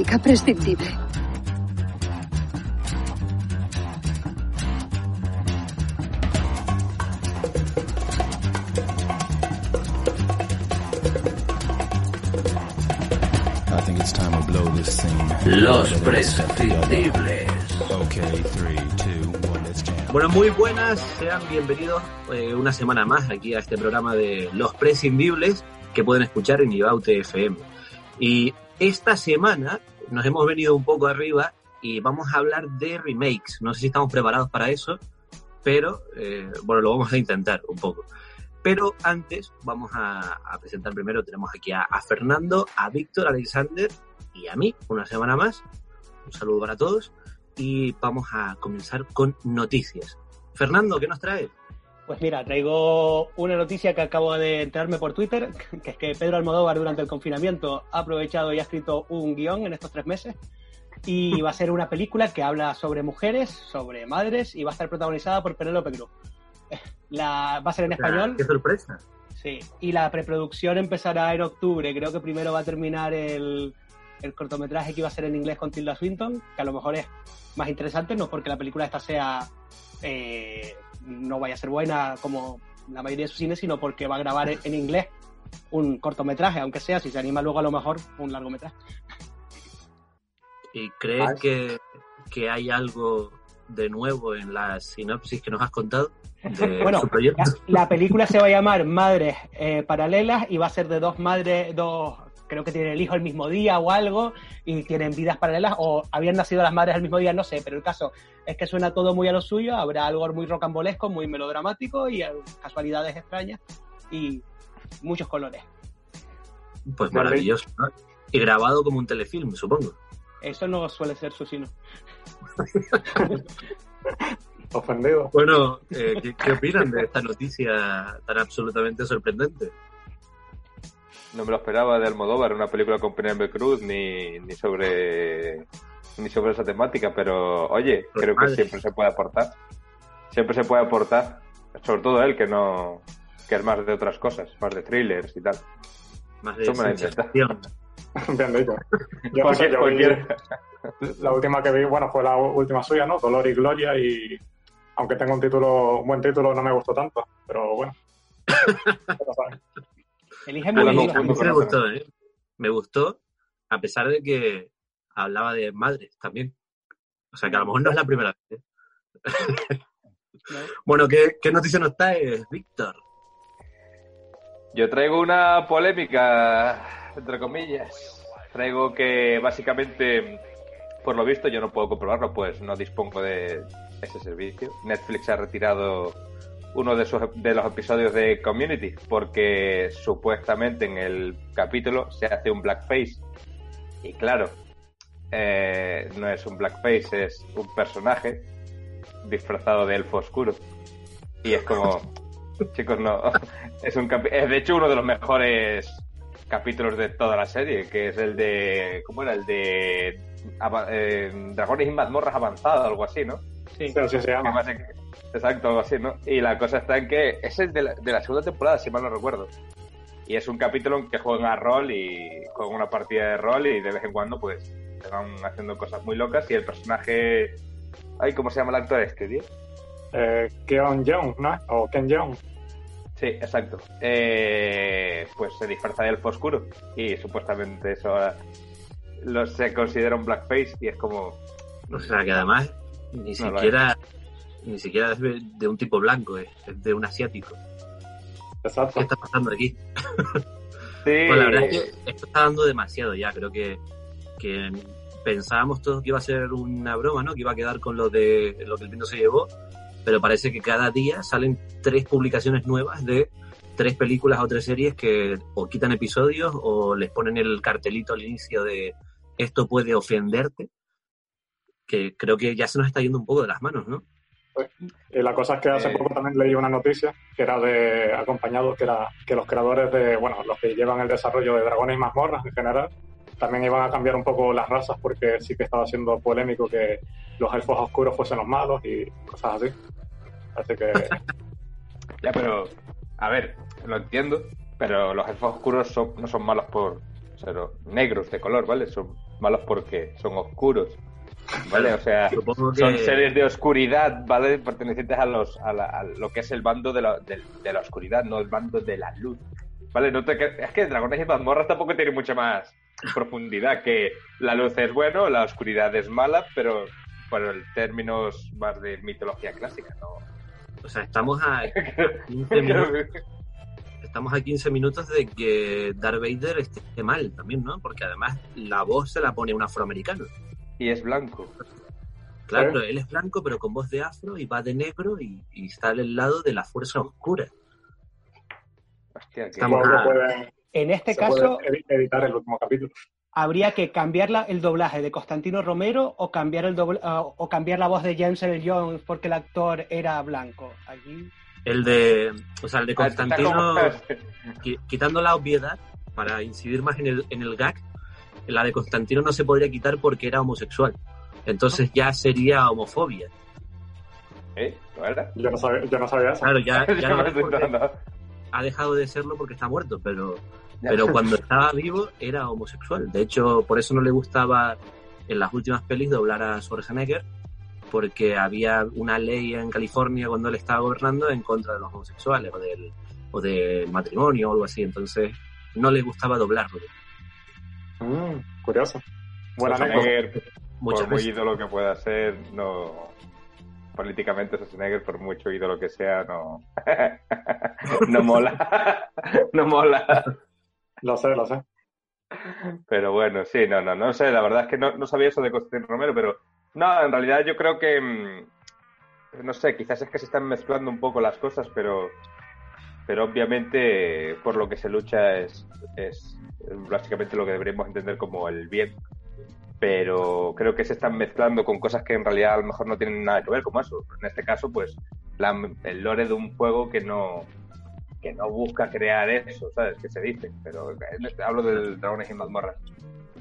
médica prescindible. I think it's time to blow this scene. Los prescindibles. Okay, three, two, one, let's jam. Bueno, muy buenas, sean bienvenidos eh, una semana más aquí a este programa de Los Prescindibles que pueden escuchar en Ibaute FM. Y esta semana nos hemos venido un poco arriba y vamos a hablar de remakes. No sé si estamos preparados para eso, pero eh, bueno, lo vamos a intentar un poco. Pero antes vamos a, presentar primero, tenemos aquí a, a Fernando, a Víctor, a Alexander y a mí, una semana más. Un saludo para todos y vamos a comenzar con noticias. Fernando, ¿qué nos traes? Pues mira, traigo una noticia que acabo de enterarme por Twitter, que es que Pedro Almodóvar durante el confinamiento ha aprovechado y ha escrito un guion en estos tres meses y va a ser una película que habla sobre mujeres, sobre madres y va a estar protagonizada por Penélope Cruz. La, va a ser en español. ¡Qué sorpresa! Sí, y la preproducción empezará en octubre. Creo que primero va a terminar el, el cortometraje que iba a ser en inglés con Tilda Swinton, que a lo mejor es más interesante, no porque la película esta sea eh, no vaya a ser buena como la mayoría de sus cines, sino porque va a grabar en, inglés un cortometraje, aunque sea, si se anima luego a lo mejor un largometraje. ¿Y crees Ah, que, que hay algo de nuevo en la sinopsis que nos has contado de Bueno, su proyecto? La, la película se va a llamar Madres eh, Paralelas y va a ser de dos madres, dos, creo que tienen el hijo el mismo día o algo, y tienen vidas paralelas, o habían nacido las madres al mismo día, no sé, pero el caso es que suena todo muy a lo suyo, habrá algo muy rocambolesco, muy melodramático y casualidades extrañas y muchos colores. Pues maravilloso. ¿no? Y grabado como un telefilm, supongo. Eso no suele ser su sino. Ofendido. Bueno, eh, ¿qué, qué opinan de esta noticia tan absolutamente sorprendente? No me lo esperaba de Almodóvar, una película con Penélope Cruz, ni, ni sobre ni sobre esa temática, pero oye, Pues creo que siempre se puede aportar. Siempre se puede aportar, sobre todo él, que no que es más de otras cosas, más de thrillers y tal. Más de dicho. Yo no sé, Cualquier- yo vi- cualquier- la última que vi, bueno, fue la última suya, ¿no? Dolor y Gloria y aunque tenga un título, un buen título, no me gustó tanto, pero bueno. Elige A muy mí, bien. a mí me gustó, ¿eh? Me gustó, a pesar de que hablaba de madres también. O sea, que a lo mejor no es la primera vez. ¿eh? ¿no? Bueno, ¿qué, qué noticia nos traes, Víctor? Yo traigo una polémica, entre comillas. Traigo que básicamente, por lo visto, yo no puedo comprobarlo, pues no dispongo de ese servicio. Netflix ha retirado uno de, sus, de los episodios de Community porque supuestamente en el capítulo se hace un blackface. Y claro, eh, no es un blackface, es un personaje disfrazado de elfo oscuro. Y es como, chicos, no. Es, un es de hecho uno de los mejores capítulos de toda la serie, que es el de. ¿Cómo era? El de. eh, Dragones y mazmorras avanzadas, algo así, ¿no? Sí. Sí, así se llama. Exacto, algo así, ¿no? Y la cosa está en que es el de la, de la segunda temporada, si mal no recuerdo. Y es un capítulo en que juegan a rol y juegan una partida de rol y de vez en cuando, pues, se van haciendo cosas muy locas y el personaje. Ay, ¿cómo se llama el actor este, tío? Eh, Keon Young, ¿no? O Ken Young. Sí, exacto. Eh, pues se disfraza de elfo oscuro y supuestamente eso ahora lo, se considera un blackface y es como... O sea, que además ni No siquiera ni siquiera es de un tipo blanco, es es de un asiático. Exacto. ¿Qué está pasando aquí? Sí, Bueno, la verdad es que esto está dando demasiado ya. Creo que, que pensábamos todos que iba a ser una broma, ¿no? Que iba a quedar con lo de lo que el viento se llevó. Pero parece que cada día salen tres publicaciones nuevas de tres películas o tres series que o quitan episodios o les ponen el cartelito al inicio de esto puede ofenderte. Que creo que ya se nos está yendo un poco de las manos, ¿no? Y la cosa es que hace Eh. poco también leí una noticia que era de acompañado, que era que los creadores de, bueno, los que llevan el desarrollo de Dragones y Mazmorras en general, también iban a cambiar un poco las razas porque sí que estaba siendo polémico que los elfos oscuros fuesen los malos y cosas así. Así que Ya, pero, a ver, lo entiendo, pero los elfos oscuros son- no son malos por ser negros de color, ¿vale? Son Malos porque son oscuros. ¿Vale? O sea, que- son seres de oscuridad, ¿vale? Pertenecientes a, los, a, la- a lo que es el bando de la, de, de la oscuridad, no el bando de la luz. ¿Vale? No te, es que Dragones y mazmorras tampoco tiene mucha más profundidad que la luz es bueno, la oscuridad es mala, pero por el términos más de mitología clásica, ¿no? O sea, estamos a 15 minutos, estamos a 15 minutos de que Darth Vader esté mal también, ¿no? Porque además la voz se la pone un afroamericano. Y es blanco. Claro, Sí. él es blanco, pero con voz de afro y va de negro y, y está al lado de la fuerza oscura. Hostia, que... Estamos- En este caso, editar el último capítulo. habría que cambiar la- el doblaje de Constantino Romero o cambiar el dobl- ah, o cambiar la voz de James Earl Jones porque el actor era blanco. Aquí El de, o sea, el de Ah, Constantino, como- quitando la obviedad, para incidir más en el, en el gag, la de Constantino no se podría quitar porque era homosexual. Entonces ya sería homofobia. ¿Eh? ¿No era? Yo no sabía, yo no sabía eso. Claro, ya, ya no es ha dejado de serlo porque está muerto, pero, pero cuando estaba vivo era homosexual. De hecho, por eso no le gustaba en las últimas pelis doblar a Schwarzenegger, porque había una ley en California cuando él estaba gobernando en contra de los homosexuales o del, o del matrimonio o algo así. Entonces no le gustaba doblarlo. Mm, curioso. Buena. Schwarzenegger, por muy ídolo que pueda ser, no. Políticamente, Schwarzenegger, por mucho ídolo que sea, no. no mola. no mola. Lo sé, lo sé. Pero bueno, sí, no, no, no sé. La verdad es que no, no sabía eso de Constantino Romero, pero. No, en realidad yo creo que. mm, No sé, quizás es que se están mezclando un poco las cosas, pero. Pero obviamente, por lo que se lucha es, es básicamente lo que deberíamos entender como el bien. Pero creo que se están mezclando con cosas que en realidad a lo mejor no tienen nada que ver, como eso. En este caso, pues, la- el lore de un juego que no que no busca crear eso, ¿sabes? Que se dice. Pero este- hablo del Dragones y Mazmorras.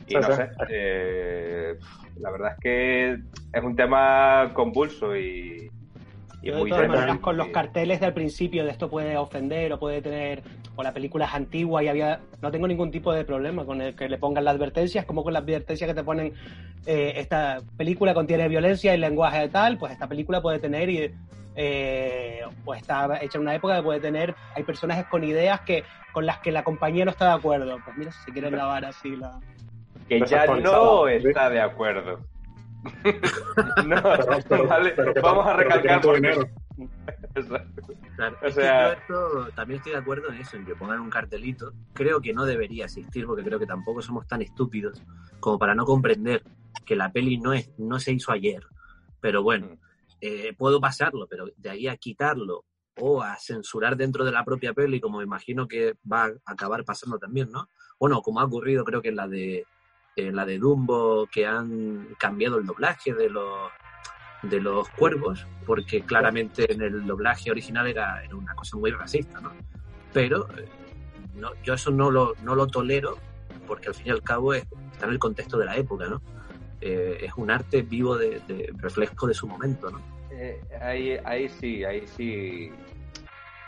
Y no sé, eh, la verdad es que es un tema convulso y Yo, de muy todas maneras, con los carteles del principio de esto puede ofender o puede tener, o la película es antigua y había, no tengo ningún tipo de problema con el que le pongan las advertencias, como con las advertencias que te ponen, eh, esta película contiene violencia y lenguaje de tal, pues esta película puede tener, y, eh, o está hecha en una época que puede tener, hay personajes con ideas que con las que la compañía no está de acuerdo. Pues mira, si se quieren lavar así la... que ya no está de acuerdo. No, Pero- pero- vale, pero que- vamos a recalcar porque- dinero. Exacto. Claro, O es que sea- yo esto también estoy de acuerdo en eso, en que pongan un cartelito. Creo que no debería existir, porque creo que tampoco somos tan estúpidos como para no comprender que la peli no es, no se hizo ayer. Pero bueno, Mm. eh, puedo pasarlo, pero de ahí a quitarlo o a censurar dentro de la propia peli, como me imagino que va a acabar pasando también, ¿no? Bueno, como ha ocurrido creo que en la de en la de Dumbo, que han cambiado el doblaje de los de los cuervos, porque claramente en el doblaje original era, era una cosa muy racista, ¿no? Pero eh, no, yo eso no lo, no lo tolero, porque al fin y al cabo es- está en el contexto de la época, ¿no? Eh, es un arte vivo de, de reflejo de su momento, ¿no? Eh, ahí, ahí sí, ahí sí.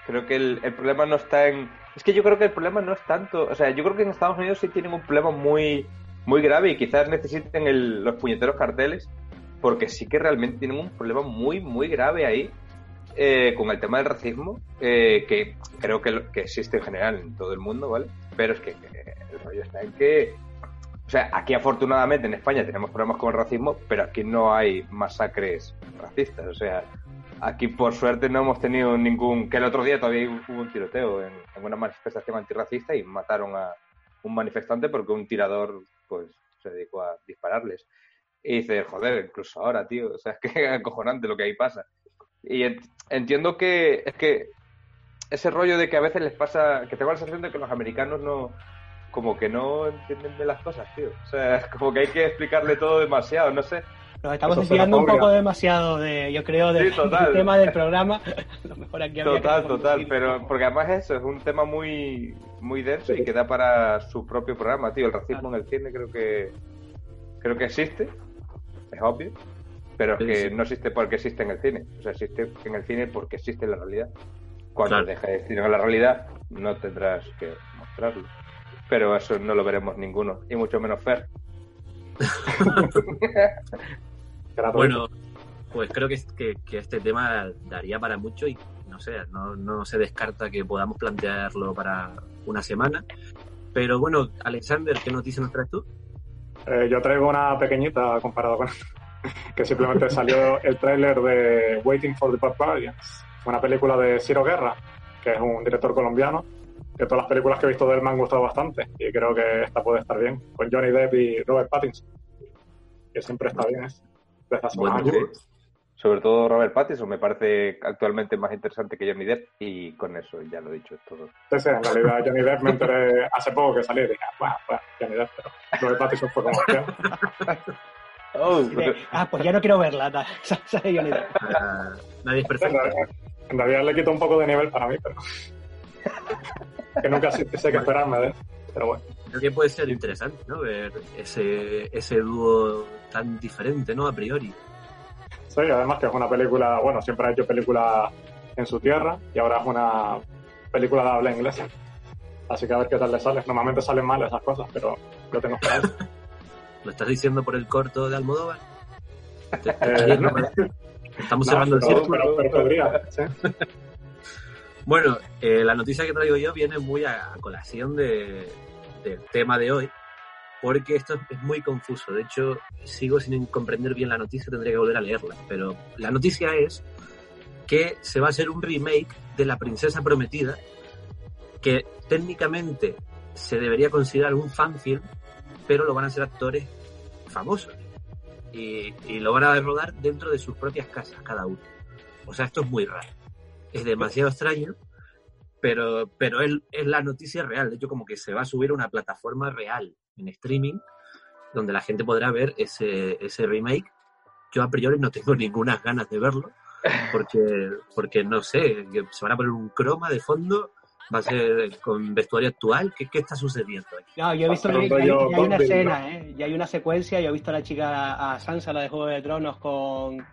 Creo que el, el problema no está en. Es que yo creo que el problema no es tanto. O sea, yo creo que en Estados Unidos sí tienen un problema muy, muy grave y quizás necesiten el- los puñeteros carteles, porque sí que realmente tienen un problema muy, muy grave ahí eh, con el tema del racismo, eh, que creo que, que existe en general en todo el mundo, ¿vale? Pero es que eh, el rollo está en que. O sea, aquí afortunadamente en España tenemos problemas con el racismo, pero aquí no hay masacres racistas. O sea, aquí por suerte no hemos tenido ningún... Que el otro día todavía hubo un tiroteo en, en una manifestación antirracista y mataron a un manifestante porque un tirador pues se dedicó a dispararles. Y dices, joder, incluso ahora, tío, o sea, es que es acojonante lo que ahí pasa. Y ent- entiendo que es que ese rollo de que a veces les pasa, que tengo la sensación de que los americanos no, como que no entienden de las cosas, tío. O sea, como que hay que explicarle todo demasiado, no sé. Nos estamos desviando un poco demasiado de, yo creo, Sí, del tema del programa. Lo mejor aquí Total, total, pero porque además eso es un tema muy muy denso y que da para su propio programa, tío. El racismo en el cine creo que creo que existe, es obvio, pero es que sí. no existe porque existe en el cine. O sea, existe en el cine porque existe en la realidad. Cuando Claro. deje de existir en la realidad, no tendrás que mostrarlo. Pero eso no lo veremos ninguno, y mucho menos Fer. Gratuito. Bueno, pues creo que, que, que este tema daría para mucho y no sé, no, no se descarta que podamos plantearlo para una semana. Pero bueno, Alexander, ¿qué noticia nos traes tú? Eh, yo traigo una pequeñita comparado con que simplemente salió el tráiler de Waiting for the Barbarians, una película de Ciro Guerra, que es un director colombiano, que todas las películas que he visto de él me han gustado bastante y creo que esta puede estar bien, con Johnny Depp y Robert Pattinson, que siempre está bien, ¿eh? Bueno, pues, Sobre todo Robert Pattinson me parece actualmente más interesante que Johnny Depp y con eso ya lo he dicho es todo. Sí, sí, en realidad Johnny Depp me enteré hace poco que salió y dije, bueno, bueno, Johnny Depp, pero Robert Pattinson fue como que Oh, de, ah, pues ya no quiero verla. Sale Johnny Depp. ah, nadie es en perfecto. realidad, en realidad le quito un poco de nivel para mí, pero que nunca sé, sé qué esperarme de él. Pero bueno, Creo que puede ser interesante, ¿no? Ver ese, ese dúo tan diferente, ¿no? A priori. sí, además que es una película, bueno, siempre ha hecho películas en su tierra y ahora es una película de habla inglesa. Así que a ver qué tal le sale. Normalmente salen mal esas cosas, pero yo tengo esperanza. ¿Lo estás diciendo por el corto de Almodóvar? Te- te Eh, no. Estamos No, cerrando el círculo. pero- pero podría, sí. Bueno, eh, la noticia que traigo yo viene muy a, a colación de- del tema de hoy, porque esto es muy confuso. De hecho, sigo sin comprender bien la noticia, tendría que volver a leerla. Pero la noticia es que se va a hacer un remake de La Princesa Prometida, que técnicamente se debería considerar un fanfilm, pero lo van a hacer actores famosos. Y, y lo van a rodar dentro de sus propias casas, cada uno. O sea, esto es muy raro. Es demasiado extraño, pero, pero es, es la noticia real. De hecho, como que se va a subir a una plataforma real en streaming, donde la gente podrá ver ese, ese remake. Yo a priori no tengo ninguna ganas de verlo, porque, porque no sé, que se van a poner un croma de fondo, va a ser con vestuario actual. ¿Qué, qué está sucediendo aquí? No, yo he visto Pronto ya, hay- una escena, ¿eh? Ya hay una secuencia. Yo he visto a la chica, a Sansa, la de Juego de Tronos, con.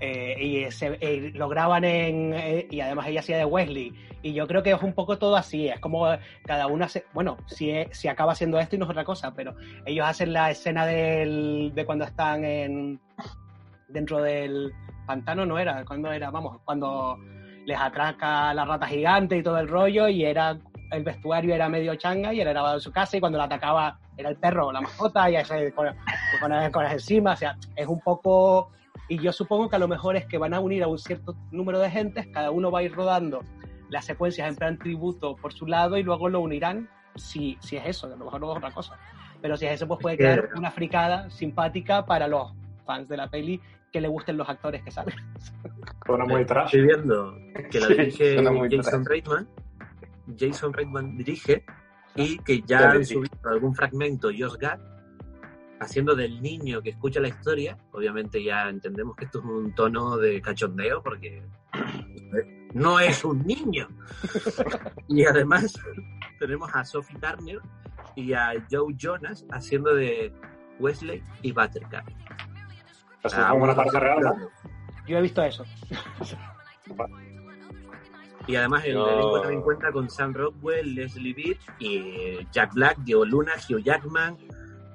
Eh, y se- eh, lo graban en. eh, y además ella hacía de Wesley. Y yo creo que es un poco todo así. Es como cada una hace. Bueno, si, es- si acaba siendo esto y no es otra cosa, pero ellos hacen la escena del, de cuando están en. dentro del pantano, no era. cuando era? Vamos, cuando les atraca la rata gigante y todo el rollo. Y era el vestuario era medio changa y era en su casa y cuando la atacaba era el perro o la mascota y ese con, con, con encima, o sea, es un poco... Y yo supongo que a lo mejor es que van a unir a un cierto número de gentes, cada uno va a ir rodando las secuencias en plan tributo por su lado y luego lo unirán si, si es eso, a lo mejor no es otra cosa. Pero si es eso, pues puede que- quedar una fricada simpática para los fans de la peli que le gusten los actores que salen. Suena muy trash. Estoy viendo que la Sí, dirige muy Jason. Reitman. Jason Reitman dirige y que ya han sí. subido algún fragmento Josh Gad haciendo del niño que escucha la historia. Obviamente ya entendemos que esto es un tono de cachondeo porque no es un niño. y además tenemos a Sophie Turner y a Joe Jonas haciendo de Wesley y Buttercup. Eso Ah, es como una parte real, ¿no? Yo he visto eso. Y además el elenco también cuenta con Sam Rockwell, Leslie Beach y eh, Jack Black, Diego Luna, Hugh Jackman.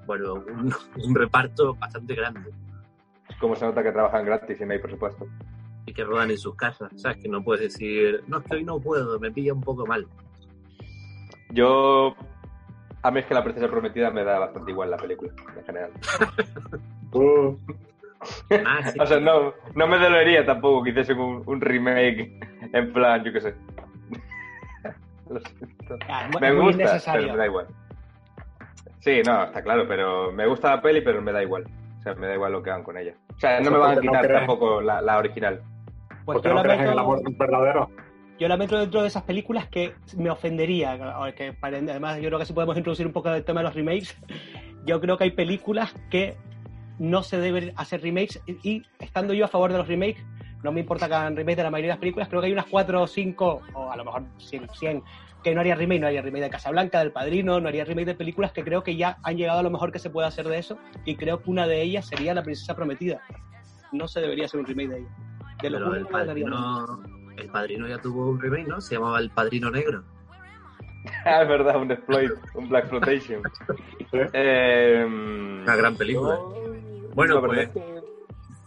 Bueno, un, un reparto bastante grande. Como se nota que trabajan gratis y no hay presupuesto. Y que rodan en sus casas. ¿Sabes? Que no puedes decir, no, es que hoy no puedo, me pilla un poco mal. Yo. A mí es que la princesa prometida me da bastante igual la película, en general. Uh, Ah, sí. O sea, no, no me dolería tampoco que hiciesen un, un remake en plan, yo qué sé. Lo siento. Ah, es Me es gusta, pero me da igual. Sí, no, está claro, pero me gusta la peli, pero me da igual. O sea, me da igual lo que hagan con ella. O sea, no me van a no quitar crees. tampoco la, la original. Pues porque yo no la crees en el meto- amor verdadero. yo la meto dentro de esas películas que me ofendería. Que para- además, yo creo que si podemos introducir un poco el tema de los remakes, yo creo que hay películas que no se deben hacer remakes. Y, y estando yo a favor de los remakes, no me importa que hagan remake de la mayoría de las películas, creo que hay unas 4 o 5, o a lo mejor 100, 100 que no haría remake, no haría remake de Casablanca, del Padrino, no haría remake de películas que creo que ya han llegado a lo mejor que se puede hacer de eso, y creo que una de ellas sería La Princesa Prometida. No se debería hacer un remake de ella. De lo Pero el padrino, el padrino ya tuvo un remake, ¿no? Se llamaba El Padrino Negro. Ah, es verdad, un exploit, un Black Flotation. Eh, Una gran película. yo- Bueno, pues-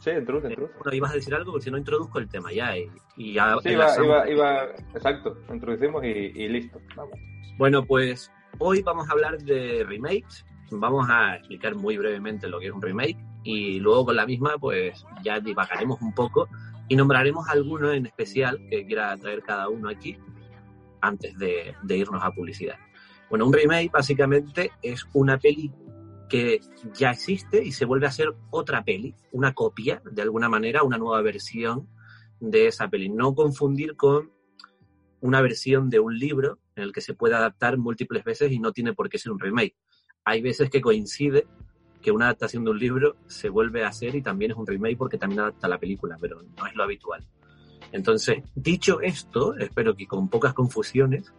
Sí, introduce, introduce. Bueno, ibas a decir algo porque si no introduzco el tema ya y, y ya Sí, iba, iba, iba, exacto, introducimos y, y listo. Vamos. Bueno, pues hoy vamos a hablar de remakes. Vamos a explicar muy brevemente lo que es un remake y luego con la misma pues ya divagaremos un poco y nombraremos algunos en especial que quiera traer cada uno aquí antes de, de irnos a publicidad. Bueno, un remake básicamente es una peli que ya existe y se vuelve a hacer otra peli, una copia de alguna manera, una nueva versión de esa peli. No confundir con una versión de un libro en el que se puede adaptar múltiples veces y no tiene por qué ser un remake. Hay veces que coincide que una adaptación de un libro se vuelve a hacer y también es un remake porque también adapta la película, pero no es lo habitual. Entonces, dicho esto, espero que con pocas confusiones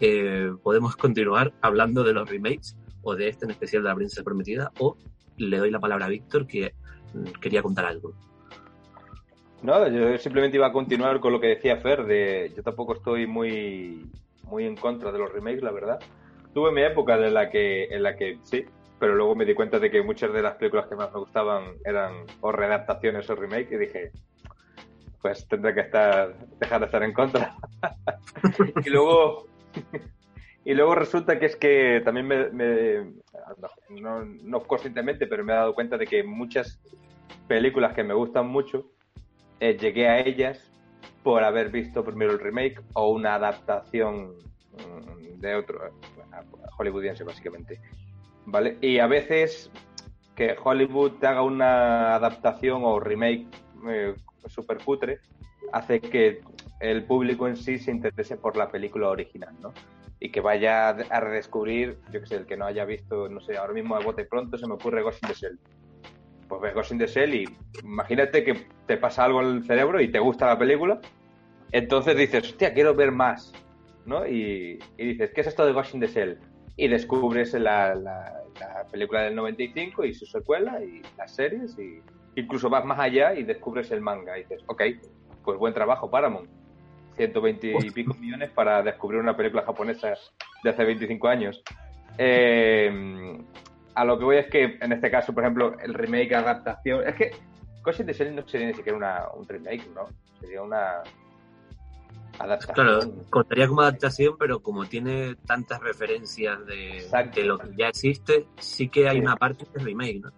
eh, podemos continuar hablando de los remakes o de este en especial de la princesa prometida o le doy la palabra a Víctor que mm, quería contar algo. No, yo simplemente iba a continuar con lo que decía Fer, de yo tampoco estoy muy, muy en contra de los remakes, la verdad. Tuve mi época en la que, en la que sí, pero luego me di cuenta de que muchas de las películas que más me gustaban eran o readaptaciones o remake y dije, pues tendré que estar, dejar de estar en contra. y luego, y luego resulta que es que también me, no conscientemente, pero me he dado cuenta de que muchas películas que me gustan mucho eh, llegué a ellas por haber visto primero el remake o una adaptación mm, de otro eh, hollywoodiense básicamente. Vale y a veces que Hollywood te haga una adaptación o remake eh, super cutre hace que el público en sí se interese por la película original no y que vaya a redescubrir yo que sé el que no haya visto no sé ahora mismo a bote pronto se me ocurre Ghost in the Shell pues ves Ghost in the Shell y imagínate que te pasa algo en el cerebro y te gusta la película, entonces dices, hostia, quiero ver más, ¿no? Y, y dices, ¿qué es esto de Ghost in the Shell? Y descubres la, la- la película del 95 y su secuela y las series y incluso vas más allá y descubres el manga y dices, ok, pues buen trabajo Paramount. 120 y pico millones para descubrir una película japonesa de hace 25 años. Eh, a lo que voy es que en este caso, por ejemplo, el remake, adaptación. Es que in the Shell no sería ni siquiera una, un remake, ¿no? Sería una adaptación. Claro, contaría como adaptación, pero como tiene tantas referencias de, de lo que ya existe, sí que hay Sí. una parte que es remake, ¿no?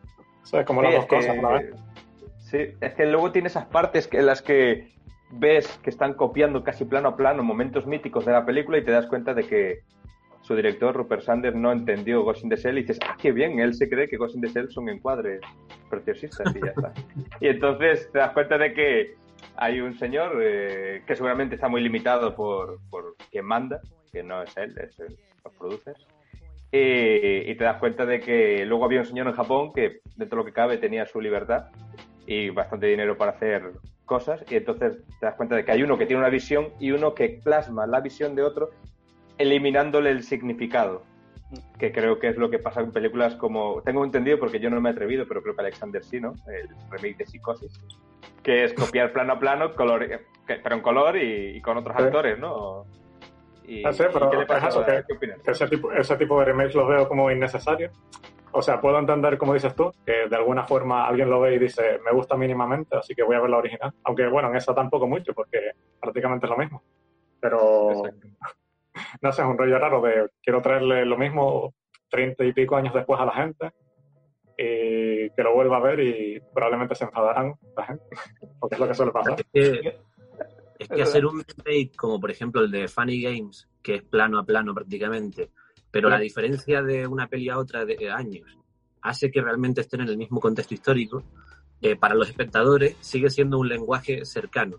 O sea, como Sí, las es dos cosas que- vez. Sí, es que luego tiene esas partes que- en las que ves que están copiando casi plano a plano momentos míticos de la película y te das cuenta de que su director, Rupert Sanders, no entendió Ghost in the Shell y dices, ah, qué bien, él se cree que Ghost in the Shell son encuadres preciosistas y ya está. y entonces te das cuenta de que hay un señor eh, que seguramente está muy limitado por, por quien manda, que no es él, es el- los producers. Y, y te das cuenta de que luego había un señor en Japón que, dentro de lo que cabe, tenía su libertad y bastante dinero para hacer cosas. Y entonces te das cuenta de que hay uno que tiene una visión y uno que plasma la visión de otro, eliminándole el significado. Que creo que es lo que pasa en películas como. Tengo entendido porque yo no me he atrevido, pero creo que Alexander sí, ¿no? El remake de Psicosis. Que es copiar plano a plano, color, pero en color y, y con otros Sí. actores, ¿no? Y, Ah, sí, ¿y pero ¿Qué le pasa? eso, que- ¿Qué opinas? Ese tipo, ese tipo de remakes los veo como innecesarios. O sea, puedo entender, como dices tú, que de alguna forma alguien lo ve y dice, me gusta mínimamente, así que voy a ver la original. Aunque, bueno, en esa tampoco mucho, porque prácticamente es lo mismo. Pero, Exacto. no sé, es un rollo raro de quiero traerle lo mismo treinta y pico años después a la gente y que lo vuelva a ver y probablemente se enfadarán la gente, porque es lo que suele pasar. Es que, es que hacer un remake como por ejemplo el de Funny Games, que es plano a plano prácticamente, pero la diferencia de una peli a otra de años hace que realmente estén en el mismo contexto histórico, eh, para los espectadores sigue siendo un lenguaje cercano.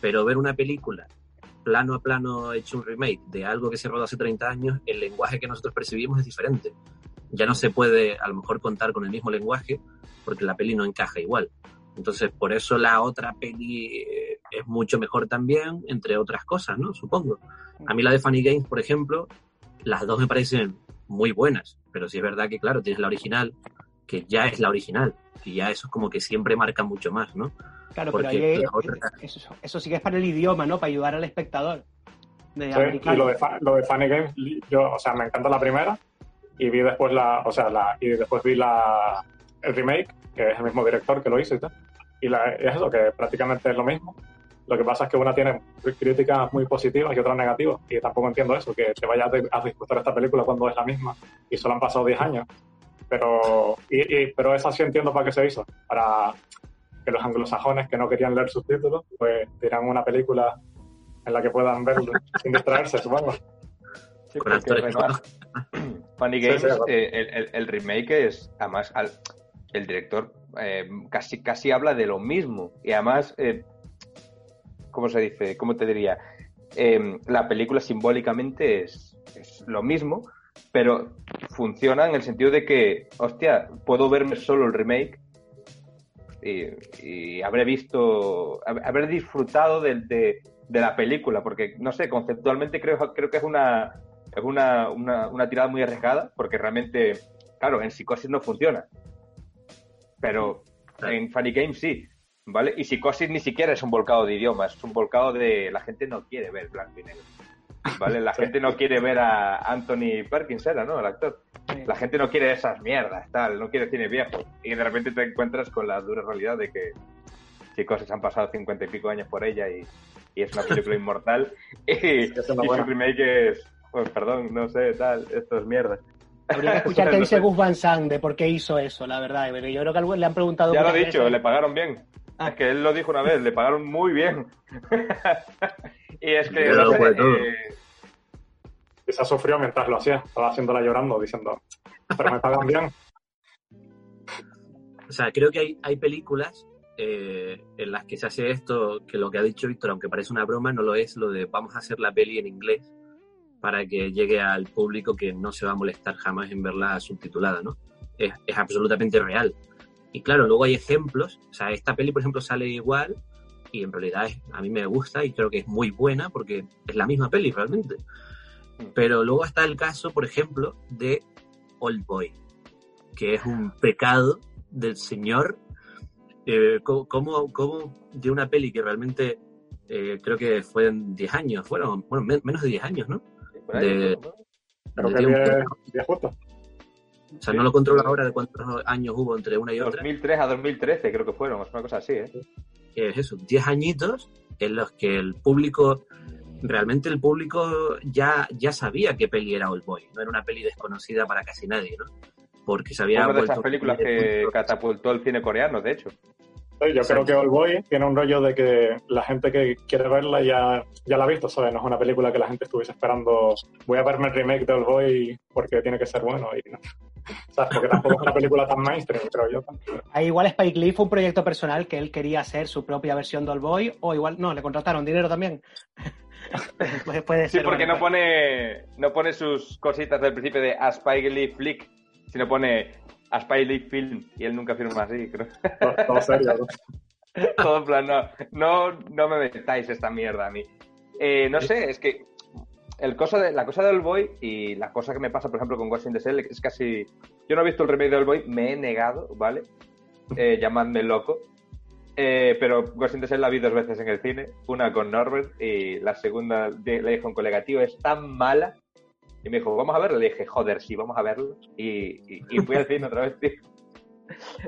Pero ver una película plano a plano hecho un remake de algo que se rodó hace 30 años, el lenguaje que nosotros percibimos es diferente. Ya no se puede a lo mejor contar con el mismo lenguaje porque la peli no encaja igual. Entonces, por eso la otra peli eh, es mucho mejor también, entre otras cosas, ¿no? Supongo. A mí la de Funny Games, por ejemplo, las dos me parecen muy buenas, pero sí es verdad que, claro, tienes la original, que ya es la original, y ya eso es como que siempre marca mucho más, ¿no? Claro, Porque pero ahí otra- eso, eso sí que es para el idioma, ¿no? Para ayudar al espectador. De Sí, y lo de, Fa- lo de Funny Games, yo, o sea, me encanta la primera, y vi después la, o sea, la, y después vi la, el remake, que es el mismo director que lo hizo y tal. Y la, es eso, que prácticamente es lo mismo. Lo que pasa es que una tiene críticas muy positivas y otras negativas. Y tampoco entiendo eso, que te vayas a disfrutar esta película cuando es la misma y solo han pasado 10 años. Pero, y, y, pero esa sí entiendo para qué se hizo. Para que los anglosajones que no querían leer subtítulos, pues tiran una película en la que puedan verlo sin distraerse, supongo. Sí, Funny Games, sí, sí, eh, el, el, el, remake es, además, al, el director eh, casi, casi habla de lo mismo. Y además, eh, ¿cómo se dice? ¿Cómo te diría? Eh, la película simbólicamente es, es, lo mismo, pero funciona en el sentido de que, hostia, puedo verme solo el remake y, y habré visto, habré disfrutado de, de, de, la película, porque, no sé, conceptualmente creo, creo que es una, es una, una, una tirada muy arriesgada, porque realmente, claro, en psicosis no funciona pero en Funny Games sí, ¿vale? Y Psicosis ni siquiera es un volcado de idiomas, es un volcado de la gente no quiere ver blanco y negro. ¿Vale? La gente no quiere ver a Anthony Perkins, era, ¿no? El actor. La gente no quiere esas mierdas, tal, no quiere cine viejo. Y de repente te encuentras con la dura realidad de que Psicosis han pasado cincuenta y pico años por ella y, y es una película inmortal. y, y su remake es, pues perdón, no sé, tal, esto es mierda. Habría que escuchar qué dice Gus Van Sant de por qué hizo eso, la verdad. Yo creo que le han preguntado. Ya lo he dicho, le pagaron bien. Ah. Es que él lo dijo una vez, le pagaron muy bien. y es que. No sé, eh... Esa sufrió mientras lo hacía, estaba haciéndola llorando, diciendo, pero me pagan bien. O sea, creo que hay, hay películas eh, en las que se hace esto, que lo que ha dicho Víctor, aunque parece una broma, no lo es, lo de vamos a hacer la peli en inglés para que llegue al público que no se va a molestar jamás en verla subtitulada, ¿no? Es, es, absolutamente real. Y claro, luego hay ejemplos, o sea, esta peli, por ejemplo, sale igual y en realidad es, a mí me gusta y creo que es muy buena porque es la misma peli realmente. Pero luego está el caso, por ejemplo, de Old Boy, que es un pecado del señor. Eh, ¿cómo, ¿Cómo de una peli que realmente eh, creo que fue en 10 años, bueno, bueno, menos de 10 años, ¿no? de, de, de justo. O sea, no lo controlo ahora de cuántos años hubo entre una y otra. 2003 a 2013 creo que fueron, es una cosa así, ¿eh? Es eso, 10 añitos en los que el público, realmente el público ya, ya sabía qué peli era Old Boy, no era una peli desconocida para casi nadie, ¿no? Porque se había Una de esas películas que catapultó el cine coreano, de hecho. Sí, yo creo que All Boy tiene un rollo de que la gente que quiere verla ya, ya la ha visto, ¿sabes? No es una película que la gente estuviese esperando. Voy a verme el remake de All Boy porque tiene que ser bueno. Y no. ¿Sabes? Porque tampoco es una película tan mainstream, creo yo. Ahí igual Spike Lee fue un proyecto personal que él quería hacer su propia versión de All Boy, o igual, no, le contrataron dinero también. pues puede ser, sí, porque no pone no pone sus cositas del principio de a Spike Lee flick, sino pone a Lee Film y él nunca firma así, creo. Todo, todo serio, ¿no? todo en plan, no, no, no me metáis esta mierda a mí. Eh, no sé, es que el cosa de, la cosa de Boy y la cosa que me pasa, por ejemplo, con Ghost in the Shell es casi... Yo no he visto el remake de Boy, me he negado, ¿vale? Eh, llamadme loco. Eh, pero Ghost in the Shell la vi dos veces en el cine, una con Norbert y la segunda de, le dije a un colega, tío, es tan mala y me dijo, vamos a verlo. Le dije, joder, sí, vamos a verlo. Y, y, y fui al cine otra vez, tío.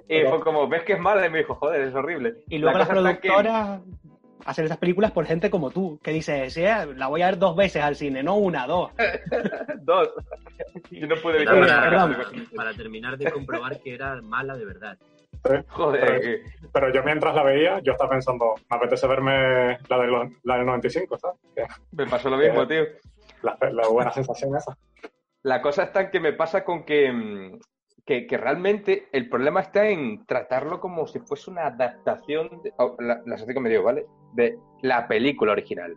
Y fue como, ¿ves que es mala? Y me dijo, joder, es horrible. Y luego la las productoras que... hacen esas películas por gente como tú, que dice, sí, la voy a ver dos veces al cine, no una, dos. dos. Yo no pude evitar para, para, para terminar de comprobar que era mala de verdad. Sí, Joder. Pero, pero, yo mientras la veía, yo estaba pensando, me apetece verme la, de los, la del 95, ¿sabes? Que, me pasó lo mismo, que, tío la, la, buena sensación esa. La cosa está en que me pasa con que, que, que, realmente el problema está en tratarlo como si fuese una adaptación, de, oh, la, que me dio, ¿vale? De la película original.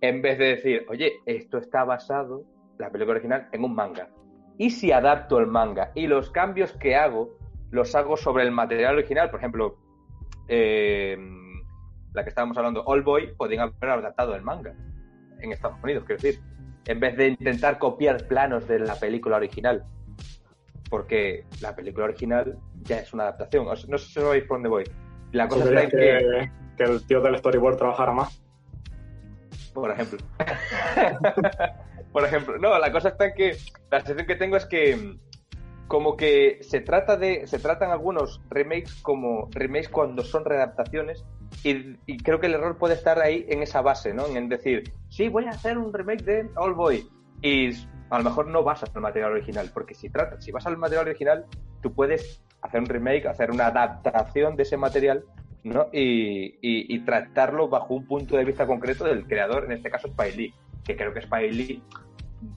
En vez de decir, oye, esto está basado, la película original, en un manga. ¿Y si adapto el manga? Y los cambios que hago, los hago sobre el material original. Por ejemplo, eh, la que estábamos hablando, All Boy, podrían haber adaptado el manga en Estados Unidos, quiero decir en vez de intentar copiar planos de la película original. Porque la película original ya es una adaptación. No sé si sabéis por dónde voy. La cosa está en que, que... que el tío del storyboard trabajara más. Por ejemplo. Por ejemplo, no, la cosa está en que la sensación que tengo es que como que se trata de se tratan algunos remakes como remakes cuando son readaptaciones y, y creo que el error puede estar ahí en esa base, ¿no? En decir, sí, voy a hacer un remake de All Boy y a lo mejor no vas al material original, porque si trata, si vas al material original, tú puedes hacer un remake, hacer una adaptación de ese material, ¿no? Y, y- y tratarlo bajo un punto de vista concreto del creador, en este caso Spike Lee, que creo que Spike Lee,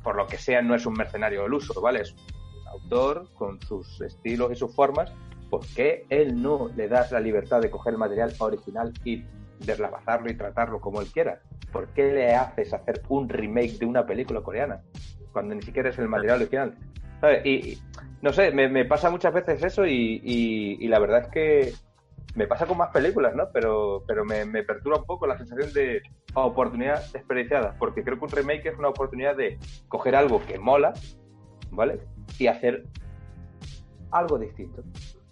por lo que sea, no es un mercenario del uso, ¿vale? Es un autor con sus estilos y sus formas. ¿Por qué él no le das la libertad de coger el material original y deslavazarlo y tratarlo como él quiera? ¿Por qué le haces hacer un remake de una película coreana cuando ni siquiera es el material original? ¿Sabes? Y, y, no sé, me, me pasa muchas veces eso y, y- y la verdad es que me pasa con más películas, ¿no? Pero, pero me, me perturba un poco la sensación de oportunidad desperdiciada, porque creo que un remake es una oportunidad de coger algo que mola, ¿vale? Y hacer algo distinto,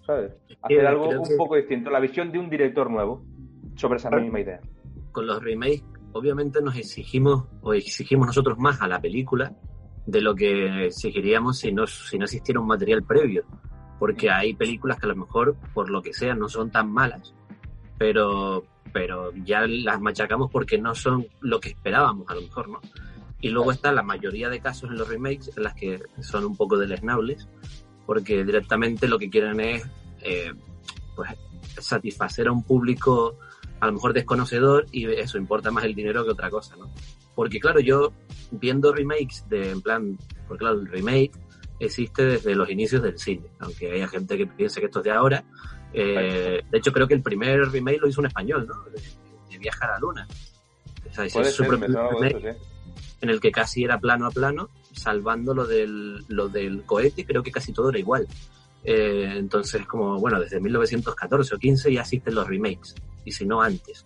¿sabes? Hacer algo creo un que- poco distinto, la visión de un director nuevo sobre esa Claro. misma idea. con los remakes, obviamente nos exigimos o exigimos nosotros más a la película de lo que exigiríamos si no, si no existiera un material previo. Porque hay películas que a lo mejor, por lo que sea, no son tan malas, pero, pero ya las machacamos porque no son lo que esperábamos, a lo mejor, ¿no? Y luego está la mayoría de casos en los remakes en las que son un poco deleznables, porque directamente lo que quieren es eh, pues, satisfacer a un público a lo mejor desconocedor y eso importa más el dinero que otra cosa, ¿no? Porque claro, yo viendo remakes de, en plan, porque claro, el remake existe desde los inicios del cine, aunque haya gente que piense que esto es de ahora. Eh, de hecho, creo que el primer remake lo hizo un español, ¿no? De, de Viaje a la Luna. O sea, ese Puede es su ser, remake eso, en el que casi era plano a plano, salvando lo del, lo del cohete, creo que casi todo era igual. Eh, entonces, como, bueno, desde 1914 o 15 ya existen los remakes, y si no antes.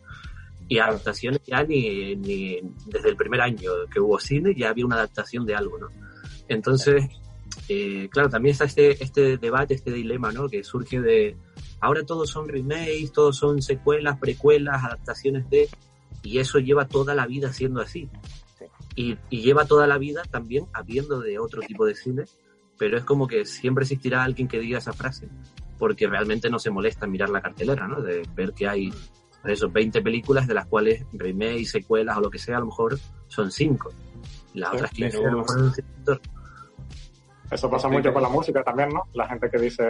Y adaptaciones ya ni, ni desde el primer año que hubo cine ya había una adaptación de algo, ¿no? Entonces, eh, claro, también está este, este debate, este dilema, ¿no? Que surge de, ahora todos son remakes, todos son secuelas, precuelas, adaptaciones de, y eso lleva toda la vida siendo así. Y, y lleva toda la vida también habiendo de otro tipo de cine, pero es como que siempre existirá alguien que diga esa frase, porque realmente no se molesta en mirar la cartelera, ¿no? De ver que hay, pues eso, 20 películas de las cuales remakes, secuelas o lo que sea, a lo mejor son 5. Las Sí, otras 15 a pero- lo mejor son un sector. Eso pasa mucho claro. con la música también, ¿no? La gente que dice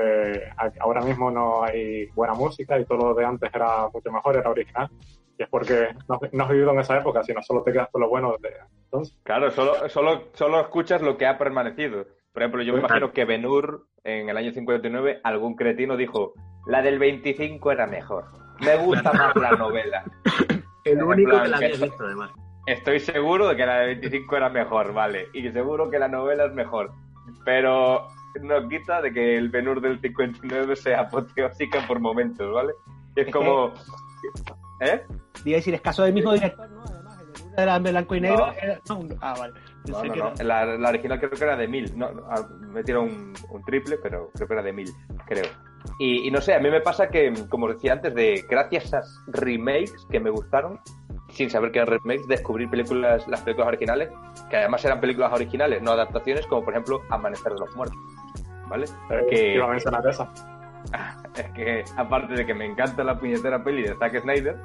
"A- ahora mismo no hay buena música y todo lo de antes era mucho mejor, era original. Y es porque no, no has vivido en esa época, sino solo te quedas con lo bueno de entonces. Claro, solo, solo, solo escuchas lo que ha permanecido. Por ejemplo, yo me imagino que Benur, en el año 59, algún cretino dijo, la del 25 era mejor. Me gusta más la novela. El único plan, que la había visto, además. Estoy seguro de que la del 25 era mejor, vale. Y seguro que la novela es mejor. Pero no quita de que el Benur del 59 sea apoteósica por momentos, ¿vale? Es como... ¿Eh? A decir, es caso del mismo director, ¿no? Además, el de era en blanco y negro. No. era- ah, vale. No, no, que no. era- La, la original creo que era de 1000. No, ah, me tiró un, un triple, pero creo que era de 1000, creo. Y, y no sé, a mí me pasa que, como os decía antes, de gracias a esas remakes que me gustaron, sin saber que eran remakes, descubrir películas, las películas originales, que además eran películas originales, no adaptaciones, como por ejemplo Amanecer de los Muertos. ¿Vale? Eh, Que- Iba a mencionar esa. Es que, aparte de que me encanta la puñetera peli de Zack Snyder,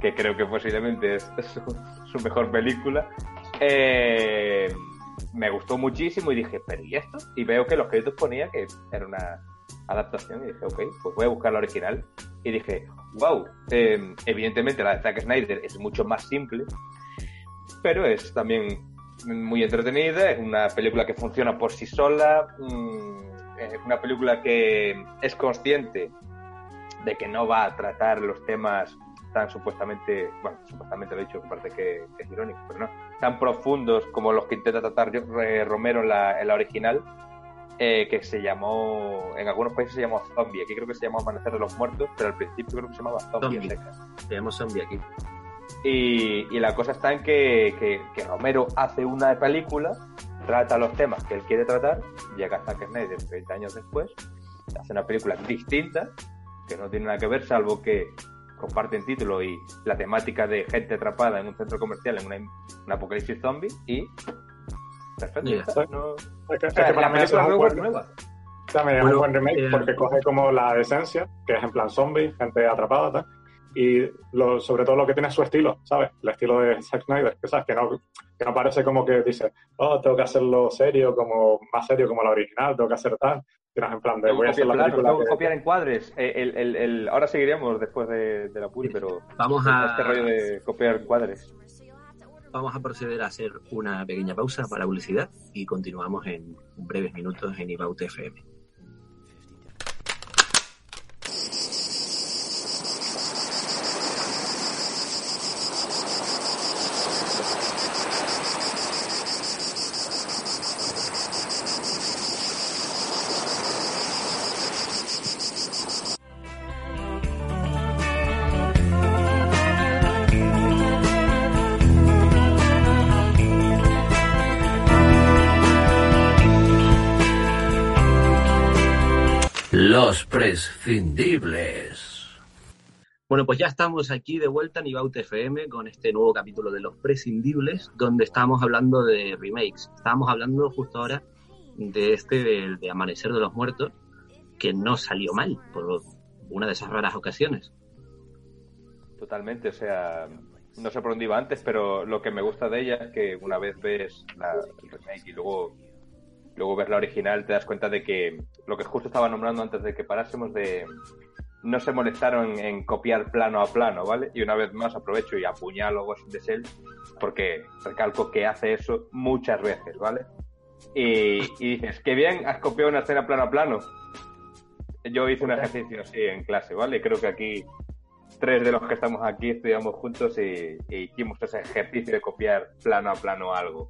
que creo que posiblemente es, es su, su mejor película, eh, me gustó muchísimo y dije, ¿pero y esto? Y veo que los créditos ponía que era una adaptación y dije, ok, pues voy a buscar la original. Y dije, wow, eh, evidentemente la de Zack Snyder es mucho más simple, pero es también muy entretenida, es una película que funciona por sí sola, mm, es una película que es consciente de que no va a tratar los temas tan supuestamente, bueno, supuestamente lo he dicho, que parece que es irónico, pero no, tan profundos como los que intenta tratar yo- eh, Romero en la, en la original, eh, que se llamó, en algunos países se llamó Zombie, aquí creo que se llamó Amanecer de los Muertos, pero al principio creo que se llamaba Zombie. Zombie. secas. Tenemos zombie aquí. Y, y la cosa está en que, que- que Romero hace una película, trata los temas que él quiere tratar, llega Zack Snyder 30 años después, hace una película distinta, que no tiene nada que ver, salvo que comparten título y la temática de gente atrapada en un centro comercial en una, un apocalipsis zombie, y Perfecto. Está, no- Es que, O es sea, que para mí es nueva Bueno, un buen remake eh, porque coge como la esencia, que es en plan zombie, gente atrapada, tal, y lo, sobre todo lo que tiene es su estilo, ¿sabes? El estilo de Zack Snyder, que, ¿sabes? Que, no, que no parece como que dice, oh, tengo que hacerlo serio, como más serio como la original, tengo que hacer tal, en plan de voy a hacer copiar la película tengo que copiar encuadres. Eh, El, el, el- ahora seguiríamos después de, de la puri, pero Vamos este rollo a, de copiar encuadres. vamos a proceder a hacer una pequeña pausa para publicidad y continuamos en breves minutos en Ibaut FM. Prescindibles. Bueno, pues ya estamos aquí de vuelta en Ibaut FM con este nuevo capítulo de Los Prescindibles, donde estamos hablando de remakes. Estábamos hablando justo ahora de este de, de Amanecer de los Muertos, que no salió mal por una de esas raras ocasiones. Totalmente, o sea, no sé por dónde iba antes, pero lo que me gusta de ella es que una vez ves la, el remake y luego, luego ves la original, te das cuenta de que lo que justo estaba nombrando antes de que parásemos de no se molestaron en copiar plano a plano, ¿vale? Y una vez más aprovecho y apuñalo Ghost in the Shell porque recalco que hace eso muchas veces, ¿vale? Y, y dices, qué bien, has copiado una escena plano a plano. Yo hice un ejercicio así en clase, ¿vale? Creo que aquí tres de los que estamos aquí estudiamos juntos y, y hicimos ese ejercicio de copiar plano a plano algo,